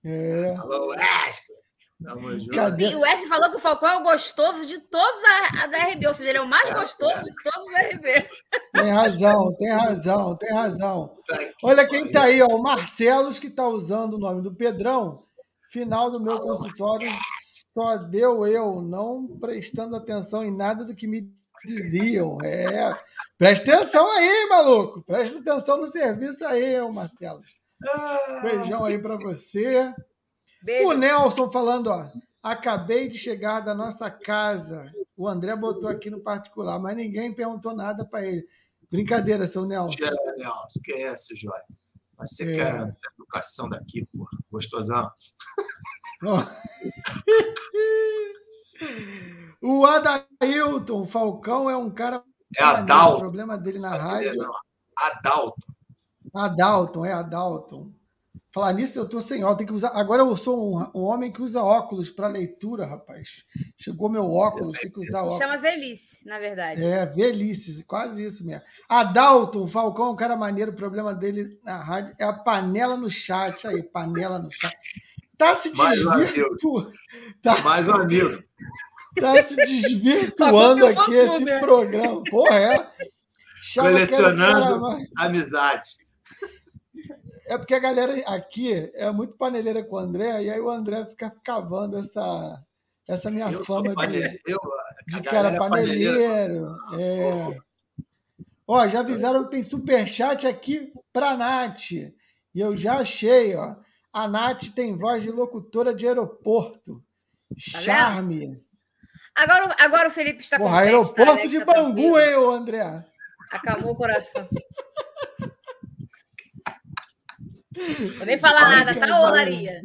É. Falou, Wesley. E o Wesley falou que o Falcão é o gostoso de todos da, a da RB. Ou seja, ele é o mais gostoso de todos da RB. Tem razão, tem razão, tem razão. Tá Olha quem tá aí, ó, o Marcelos, que tá usando o nome do Pedrão. Final do meu consultório, só deu eu, não prestando atenção em nada do que me diziam. É, presta atenção aí, maluco. Presta atenção no serviço aí, Marcelo. Ah, Beijão aí pra você. Beijo. O Nelson falando, ó. Acabei de chegar da nossa casa. O André botou aqui no particular, mas ninguém perguntou nada para ele. Brincadeira, seu Nelson. Tira, Nelson. Que é Jóia? Mas você É. quer essa educação daqui, porra. Gostosão. O Adailton Falcão é um cara. É. Adalto. O problema dele na Sabe rádio. dele, não. Adalto. Adalton, é Adalton. Falar nisso, eu tô sem óculos. Tem que usar. Agora eu sou um, um homem que usa óculos para leitura, rapaz. Chegou meu óculos, tem que usar óculos. Chama velhice, na verdade. É, velhice, quase isso mesmo. Adalto, o Falcão é um cara maneiro, o problema dele na rádio é a panela no chat. Aí, panela no chat. Tá se Mais um desvirtuando. Tá, Mais um amigo. tá se desvirtuando aqui esse fã-clube, é. programa. Porra, é. O Colecionando amizade. É porque a galera aqui é muito paneleira com o André, e aí o André fica cavando essa, essa minha Eu fama de. Eu, de a que era galera paneleira. paneleiro. É. Ó, já avisaram que tem superchat aqui pra Nath. E eu já achei, ó. A Nath tem voz de locutora de aeroporto. Tá vendo? Charme. Agora, o- agora o Felipe está Porra, contente. tá? aeroporto de tá Bangu, tranquilo. hein, ô André? Acabou o coração. Vou nem falar nada, tá, ô Laria?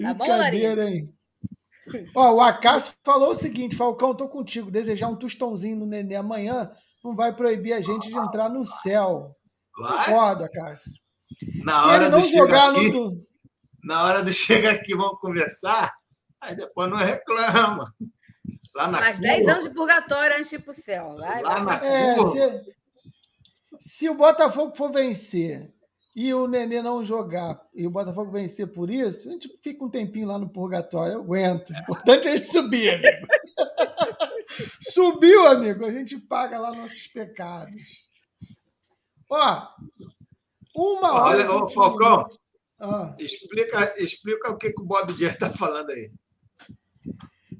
Tá bom, Laria? Hein? Ó, o Acácio falou o seguinte, Falcão, tô contigo. Desejar um tostãozinho no Nenê amanhã não vai proibir a gente de entrar no céu. Vai. Concordo, Acácio. Na Se hora ele não do chega jogar aqui, no... na hora do chega aqui, vamos conversar. Aí depois não reclama. Lá na Mais curva, 10 anos de purgatório antes de ir pro céu. Vai, Lá vai. na É, curva. se, Se o Botafogo for vencer e o Nenê não jogar e o Botafogo vencer por isso, a gente fica um tempinho lá no purgatório. Eu aguento. O importante é subir, amigo. Subiu, amigo. A gente paga lá nossos pecados. Ó, uma hora. Olha, ô, Falcão, Ah, explica, explica o que, que o Bob Dias está falando aí.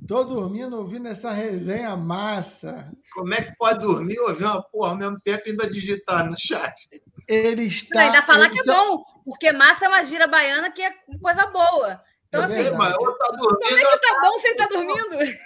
tô dormindo ouvindo essa resenha massa. Como é que pode dormir, ouvir uma porra ao mesmo tempo e ainda digitar no chat? Ele Não, está. ainda falar ele que é bom, porque massa é uma gira baiana que é coisa boa. Então, É assim. Mas tá como é que tá bom se ele tá dormindo?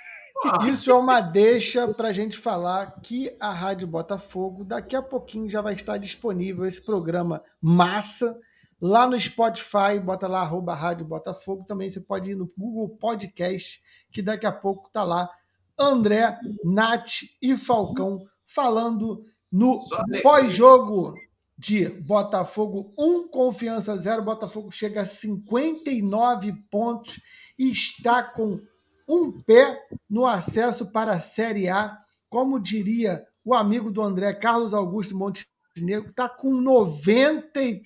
porra. Isso é uma deixa para a gente falar que a Rádio Botafogo, daqui a pouquinho já vai estar disponível esse programa massa lá no Spotify, bota lá arroba Rádio Botafogo, também você pode ir no Google Podcast, que daqui a pouco tá lá André, Nath e Falcão falando no pós-jogo de Botafogo 1, Confiança 0. Botafogo chega a 59 pontos e está com um pé no acesso para a Série A. Como diria o amigo do André, Carlos Augusto Montenegro, está com 90. e-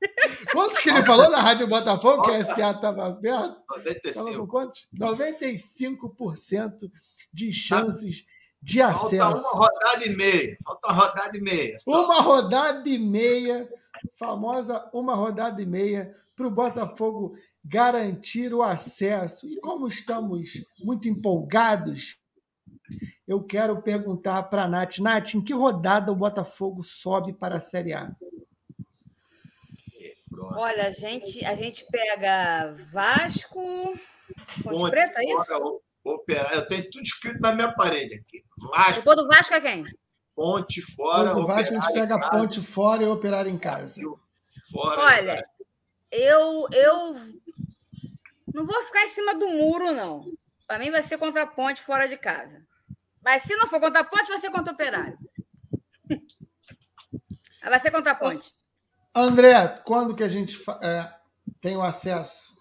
Quantos que ele falou na Rádio Botafogo que a SA estava com 95. quantos? 95% de chances de Falta acesso. uma rodada e meia. Falta uma rodada e meia. Só. Uma rodada e meia, famosa uma rodada e meia, para o Botafogo garantir o acesso. E como estamos muito empolgados, eu quero perguntar para a Nath. Nath, em que rodada o Botafogo sobe para a Série A? Olha, a gente, a gente pega Vasco, Ponte Ponte Preta, é isso? Fora, o- Operar. Eu tenho tudo escrito na minha parede aqui. Vasco, Depois do Vasco é quem? Ponte fora. o Vasco a gente Operário pega a ponte fora e operar em casa. Fora. Olha, eu, eu não vou ficar em cima do muro, não. Para mim vai ser contra a Ponte fora de casa. Mas se não for contra a Ponte, vai ser contra o Operário. Vai ser contra a Ponte. André, quando que a gente é, tem o acesso?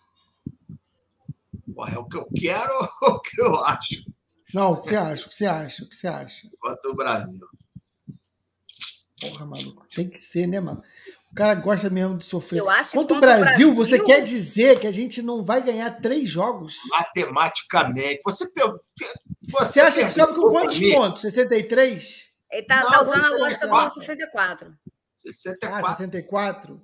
Porra, é o que eu quero ou o que eu acho Não, o que você acha? O que você acha? O que você acha? contra o Brasil? Porra, maluco. Tem que ser, né, mano? O cara gosta mesmo de sofrer. Eu acho Contra o Brasil, Brasil- você quer dizer que a gente não vai ganhar três jogos? Matematicamente. Você, per- Você acha que sobe com quantos mim, pontos? 63? Ele tá, Não, tá usando a lógica do pegar. 64. Ah, 64. 64?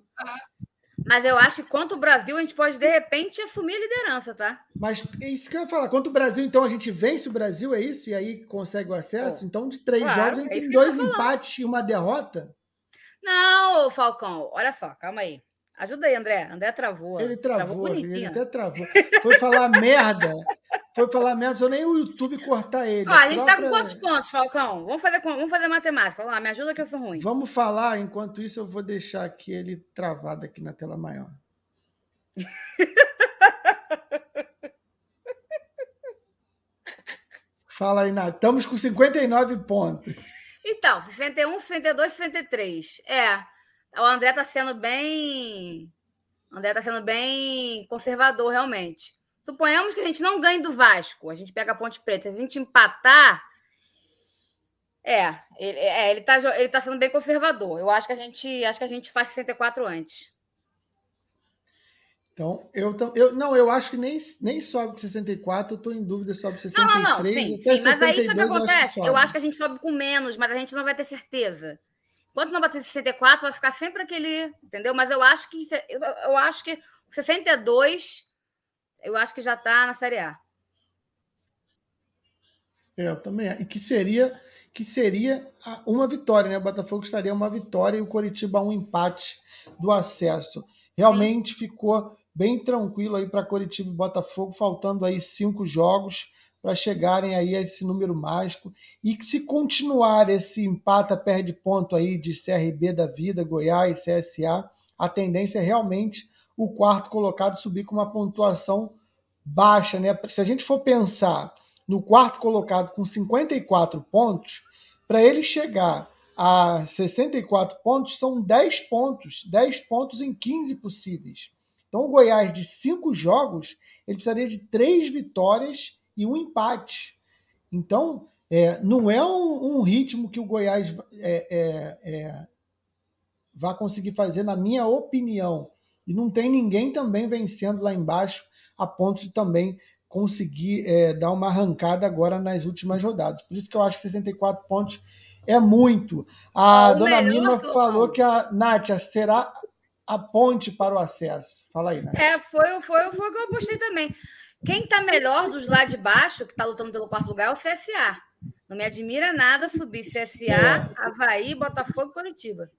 Mas eu acho que contra o Brasil a gente pode, de repente, assumir a liderança, tá? Mas é isso que eu ia falar. Contra o Brasil, então, a gente vence o Brasil, é isso? E aí consegue o acesso? Então, de três Claro, jogos, a gente é tem ele dois tá empates e uma derrota? Não, Falcão, olha só, calma aí. Ajuda aí, André. André travou. Ele travou, ele bonitinho. até travou. Foi falar merda. Foi falar merda, só nem o YouTube cortar ele. Ó, a gente tá com quantos pontos, Falcão? Vamos fazer, vamos fazer matemática. Vamos lá, me ajuda que eu sou ruim. Vamos falar, enquanto isso eu vou deixar aqui ele travado aqui na tela maior. Fala aí, Nath. Estamos com 59 pontos. Então, 61, 62, 63. É, o André tá sendo bem... O André tá sendo bem conservador, realmente. Suponhamos que a gente não ganhe do Vasco. A gente pega a Ponte Preta. Se a gente empatar... É, ele, é, ele, tá, ele tá sendo bem conservador. Eu acho que a gente, acho que a gente faz 64 antes. Então, eu, eu não, eu acho que nem, nem sobe com 64, eu estou em dúvida sobre 63. Não, não, não, sim, sim. Mas aí isso é que 62 eu acho acontece. Eu acho que a gente sobe com menos, mas a gente não vai ter certeza. Enquanto não bater 64, vai ficar sempre aquele. Entendeu? Mas eu acho que. se- Eu, eu acho que 62, eu acho que já está na Série A. É, eu também. E que seria, que seria uma vitória, né? O Botafogo estaria uma vitória e o Coritiba um empate do acesso. Realmente ficou bem tranquilo aí para Coritiba e Botafogo, faltando aí cinco jogos para chegarem aí a esse número mágico. E que se continuar esse empata, perde ponto aí de CRB da vida, Goiás, CSA, a tendência é realmente o quarto colocado subir com uma pontuação baixa, né? Se a gente for pensar no quarto colocado com 54 pontos, para ele chegar a 64 pontos, são 10 pontos, 10 pontos em 15 possíveis. Então, o Goiás, de cinco jogos, ele precisaria de três vitórias e um empate. Então, É, não é um, um ritmo que o Goiás é, é, é, vai conseguir fazer, na minha opinião. E não tem ninguém também vencendo lá embaixo a ponto de também conseguir é, dar uma arrancada agora nas últimas rodadas. Por isso que eu acho que 64 pontos é muito. A dona Falcão. falou que a Nátia será a ponte para o acesso. Fala aí, Nátia. É, foi, foi, foi o que eu apostei também. Quem tá melhor dos lá de baixo, que tá lutando pelo quarto lugar, é o CSA. Não me admira nada subir CSA, É. Havaí, Botafogo e Curitiba.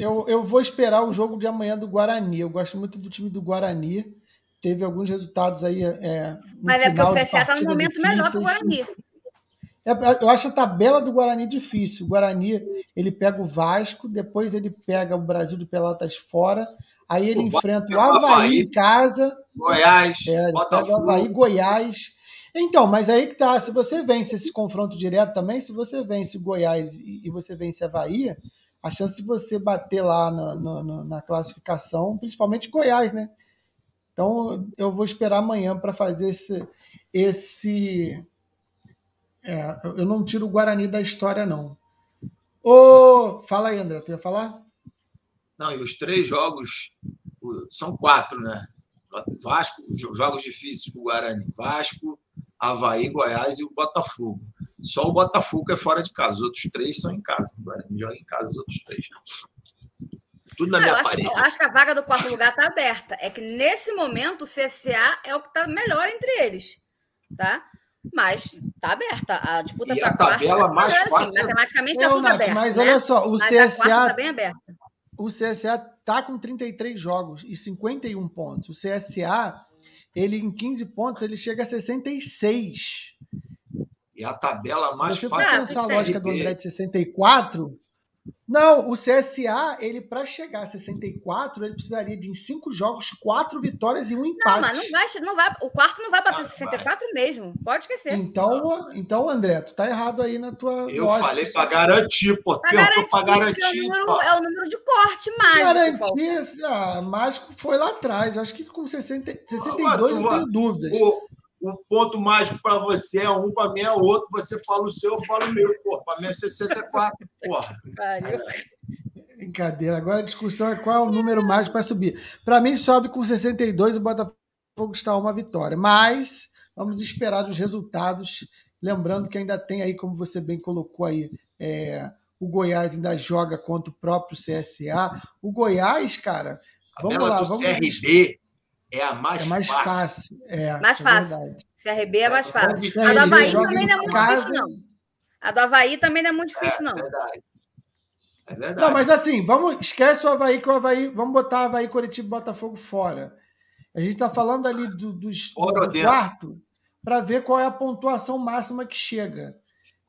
Eu, eu vou esperar o jogo de amanhã do Guarani. Eu gosto muito do time do Guarani. Teve alguns resultados aí. É, no Mas é porque o CSA tá no momento melhor que o. Guarani. É, eu acho a tabela do Guarani difícil. O Guarani ele pega o Vasco, depois ele pega o Brasil de Pelotas fora, aí ele O enfrenta o Havaí Havaí. em casa, Goiás, é, ele pega o Botafogo. Havaí, Goiás. Então, mas aí que tá, se você vence esse confronto direto também, se você vence o Goiás e, e você vence a Havaí, a chance de você bater lá na, na- na- classificação, principalmente Goiás, né? Então eu vou esperar amanhã para fazer esse. esse é, eu não tiro o Guarani da história, não. Ô, fala aí, André, tu ia falar? Não, e os três jogos o- são quatro, né? Vasco, jo- jogos difíceis do Guarani. Vasco, Havaí, Goiás e o Botafogo. Só o Botafogo é fora de casa. Os outros três são em casa. O Guarani joga em casa os outros três. Tudo na Ah, eu, minha acho, parede. eu acho que a vaga do quarto lugar tá aberta. É que nesse momento o CSA é o que tá melhor entre eles. Tá? Mas tá aberta. A disputa pra a tabela quarta, mais assim, fácil- Matematicamente tá Não, tudo Nath, aberto. mas né? olha só, o Mas CSA tá bem aberta. o CSA tá com 33 jogos e 51 pontos. O CSA, ele em 15 pontos, ele chega a 66. E a tabela mais Se você for fácil Ah, pensar a mas lógica do. André de 64, não, o CSA, ele para chegar a 64, ele precisaria de em 5 jogos, 4 vitórias e um Não, empate. mas não vai, não vai. O quarto não vai bater Ah, 64 mesmo. Pode esquecer. Então, então, André, tu tá errado aí na tua Eu lógica. falei para garantir, pô. Pra garantir, porque garantir. é o número, pô. é o número de corte mágico. Garantir, ah, mágico foi lá atrás. Acho que com 60, 62 Agora tu eu vai- tenho dúvidas. O, o ponto mágico para você é um, para mim é outro. Você fala o seu, eu falo o meu. Pô, para mim é 64, porra. Brincadeira. Agora a discussão é qual é o número mágico para subir. Para mim, sobe com 62 o Botafogo está a uma vitória. Mas vamos esperar os resultados. Lembrando que ainda tem aí, como você bem colocou aí, é, o Goiás ainda joga contra o próprio CSA. O Goiás, cara, A vamos lá, do vamos CRB é a mais, é mais fácil. fácil. É, Mais é fácil. verdade. CRB é mais fácil. A do Havaí também não é muito casa. difícil, não. A do Havaí também não é muito difícil, É não. verdade. É verdade. Não, mas assim, vamos, esquece o Havaí, que o Havaí, vamos botar Havaí, Curitiba e Botafogo fora. A gente está falando ali do, dos- do quarto para ver qual é a pontuação máxima que chega.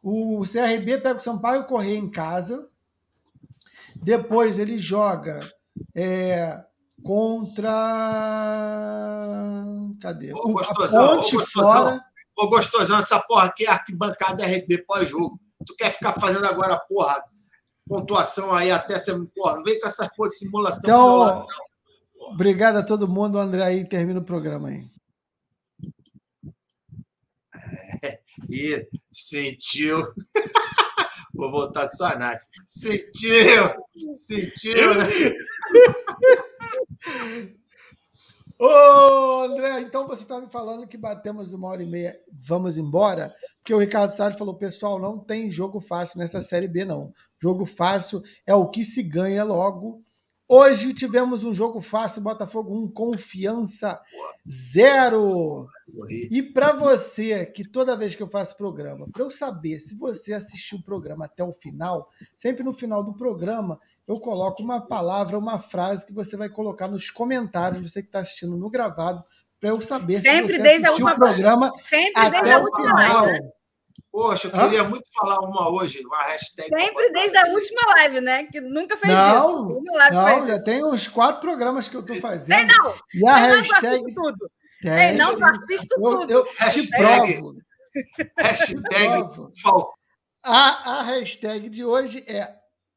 O CRB pega o Sampaio correr em casa, depois ele joga é, contra. Cadê? Ô, O- gostosão, a ô, Ponte gostosão. fora. Ô, gostosão, essa porra aqui é arquibancada RB pós-jogo. Tu quer ficar fazendo agora, porra, pontuação aí até você. Porra, não vem com essa porra de simulação. meu lado, Então, obrigado a todo mundo. O André aí termina o programa aí. E sentiu. Vou voltar só a Nath. Sentiu! Sentiu, né? Ô, André, então você está me falando que batemos uma hora e meia, vamos embora? Porque o Ricardo Salles falou, pessoal, não tem jogo fácil nessa Série B, não. Jogo fácil é o que se ganha logo. Hoje tivemos um jogo fácil, Botafogo 1, confiança zero. E para você, que toda vez que eu faço programa, para eu saber se você assistiu o programa até o final, sempre no final do programa eu coloco uma palavra, uma frase que você vai colocar nos comentários, você que está assistindo no gravado, para eu saber Sempre se você desde a o última- programa Sempre desde a última final. live, né? Poxa, eu Hã? queria muito falar uma hoje, uma hashtag. Sempre desde a última live, né? Que nunca fez Não, isso. Live não, já isso. tem uns quatro programas que eu estou fazendo. Tem não, E a tem não, hashtag assiste tudo. tem, Tem não, tu sim. assiste eu, tudo. eu te Hashtag, provo. hashtag provo. A, a hashtag de hoje é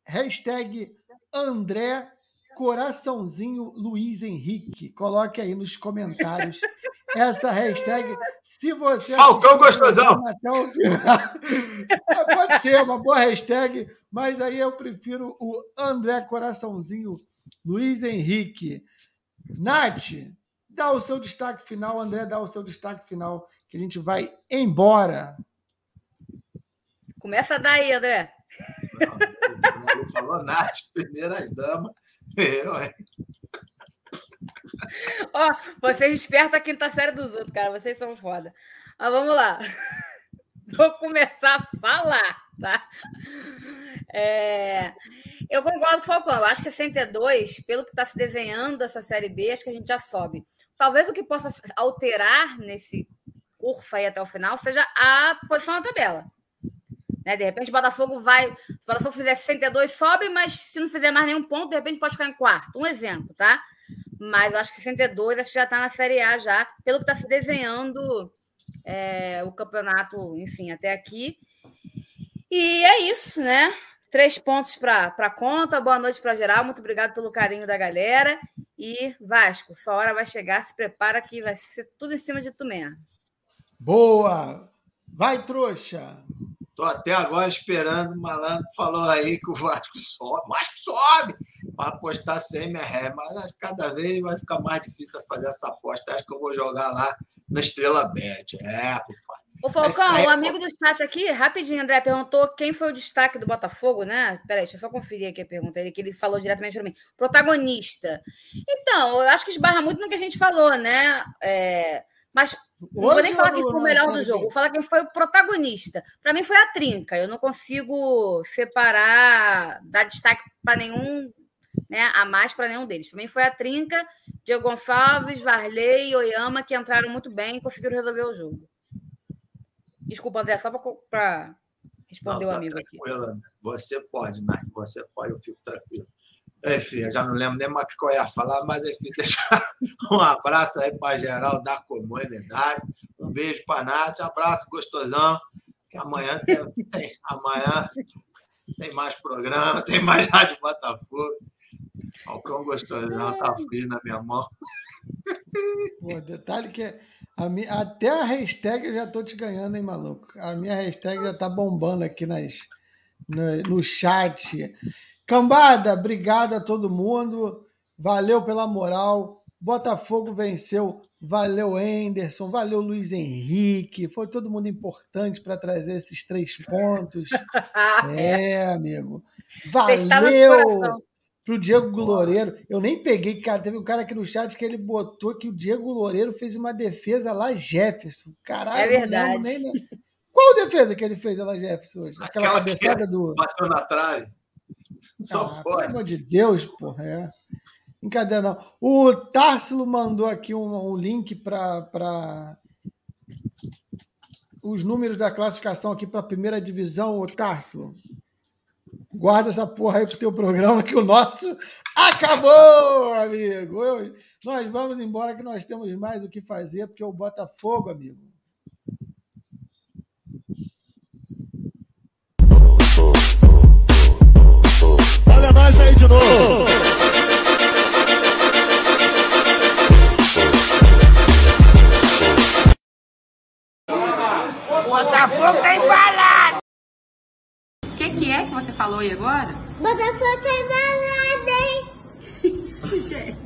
hashtag André Coraçãozinho Luiz Henrique. Coloque aí nos comentários essa hashtag. Se você. Falcão gostosão! Até o Pode ser uma boa hashtag, mas aí eu prefiro o André Coraçãozinho Luiz Henrique. Nath, dá o seu destaque final. André, dá o seu destaque final, que a gente vai embora. Começa daí, André. Não, não falou Nath, primeiras damas. Eu, hein? Ó, vocês despertam a quinta série dos outros, cara. Vocês são foda. Mas vamos lá. Vou começar a falar, tá? É... Eu concordo com o Falcão. Eu acho que 62, pelo que está se desenhando essa Série B, acho que a gente já sobe. Talvez o que possa alterar nesse curso aí até o final seja a posição na tabela. Né? De repente, o Botafogo vai. Se o Botafogo fizer 62, sobe, mas se não fizer mais nenhum ponto, de repente pode ficar em quarto. Um exemplo, tá? Mas eu acho que 62 acho que já está na Série A já, pelo que está se desenhando é, o campeonato, enfim, até aqui. E é isso, né? Três pontos para conta. Boa noite para geral. Muito obrigado pelo carinho da galera. E Vasco, sua hora vai chegar. Se prepara que vai ser tudo em cima de tu mesmo. Boa! Vai, trouxa! Estou até agora esperando. O malandro falou aí que o Vasco sobe. O Vasco sobe! Para apostar sem ré. Mas acho que cada vez vai ficar mais difícil fazer essa aposta. Acho que eu vou jogar lá na Estrela Bet. É, compadre. Ô, Falcão, o amigo do chat aqui, rapidinho, André, perguntou quem foi o destaque do Botafogo, né? Peraí, deixa eu só conferir aqui a pergunta dele, que ele falou diretamente para mim. Protagonista. Então, eu acho que esbarra muito no que a gente falou, né? É, mas não vou nem falar quem foi o melhor do jogo, vou falar quem foi o protagonista. Para mim foi a trinca. Eu não consigo separar, dar destaque para nenhum, né, a mais para nenhum deles. Para mim foi a trinca, Diego Gonçalves, Varley e Oyama, que entraram muito bem e conseguiram resolver o jogo. Desculpa, André, só para responder não, o tá amigo aqui. Você pode, Nath, você pode, eu fico tranquilo. Enfim, eu já não lembro nem mais o que eu ia falar, mas enfim, deixar um abraço aí para geral da comunidade. Um beijo para a Nath, abraço gostosão. Que amanhã tem, tem, amanhã tem mais programa, tem mais Rádio Botafogo. Falcão gostosão, tá frio na minha mão. Pô, detalhe que é a minha, até a hashtag eu já tô te ganhando, hein, maluco? A minha hashtag já tá bombando aqui nas, no, no chat. Cambada, obrigado a todo mundo. Valeu pela moral. Botafogo venceu. Valeu, Enderson. Valeu, Luiz Henrique. Foi todo mundo importante para trazer esses três pontos. é, amigo. Valeu pro Diego Loureiro. Eu nem peguei, cara. Teve um cara aqui no chat que ele botou que o Diego Loureiro fez uma defesa lá Jefferson. Caralho. É verdade. Nem... Qual defesa que ele fez lá Jefferson hoje? Aquela, Aquela cabeçada do. Bateu na trave. Só ah, pode. Pelo amor de Deus, porra. É. Brincadeira, não. O Társilo mandou aqui um, um link para os números da classificação aqui para a primeira divisão, o Társilo. Guarda essa porra aí pro teu programa que o nosso acabou, amigo. Eu, nós vamos embora que nós temos mais o que fazer, porque o Botafogo, amigo. Nós aí de novo. Botafogo tá embalado que, que é que você falou aí agora? Botafogo tá embalado, hein? Isso, gente.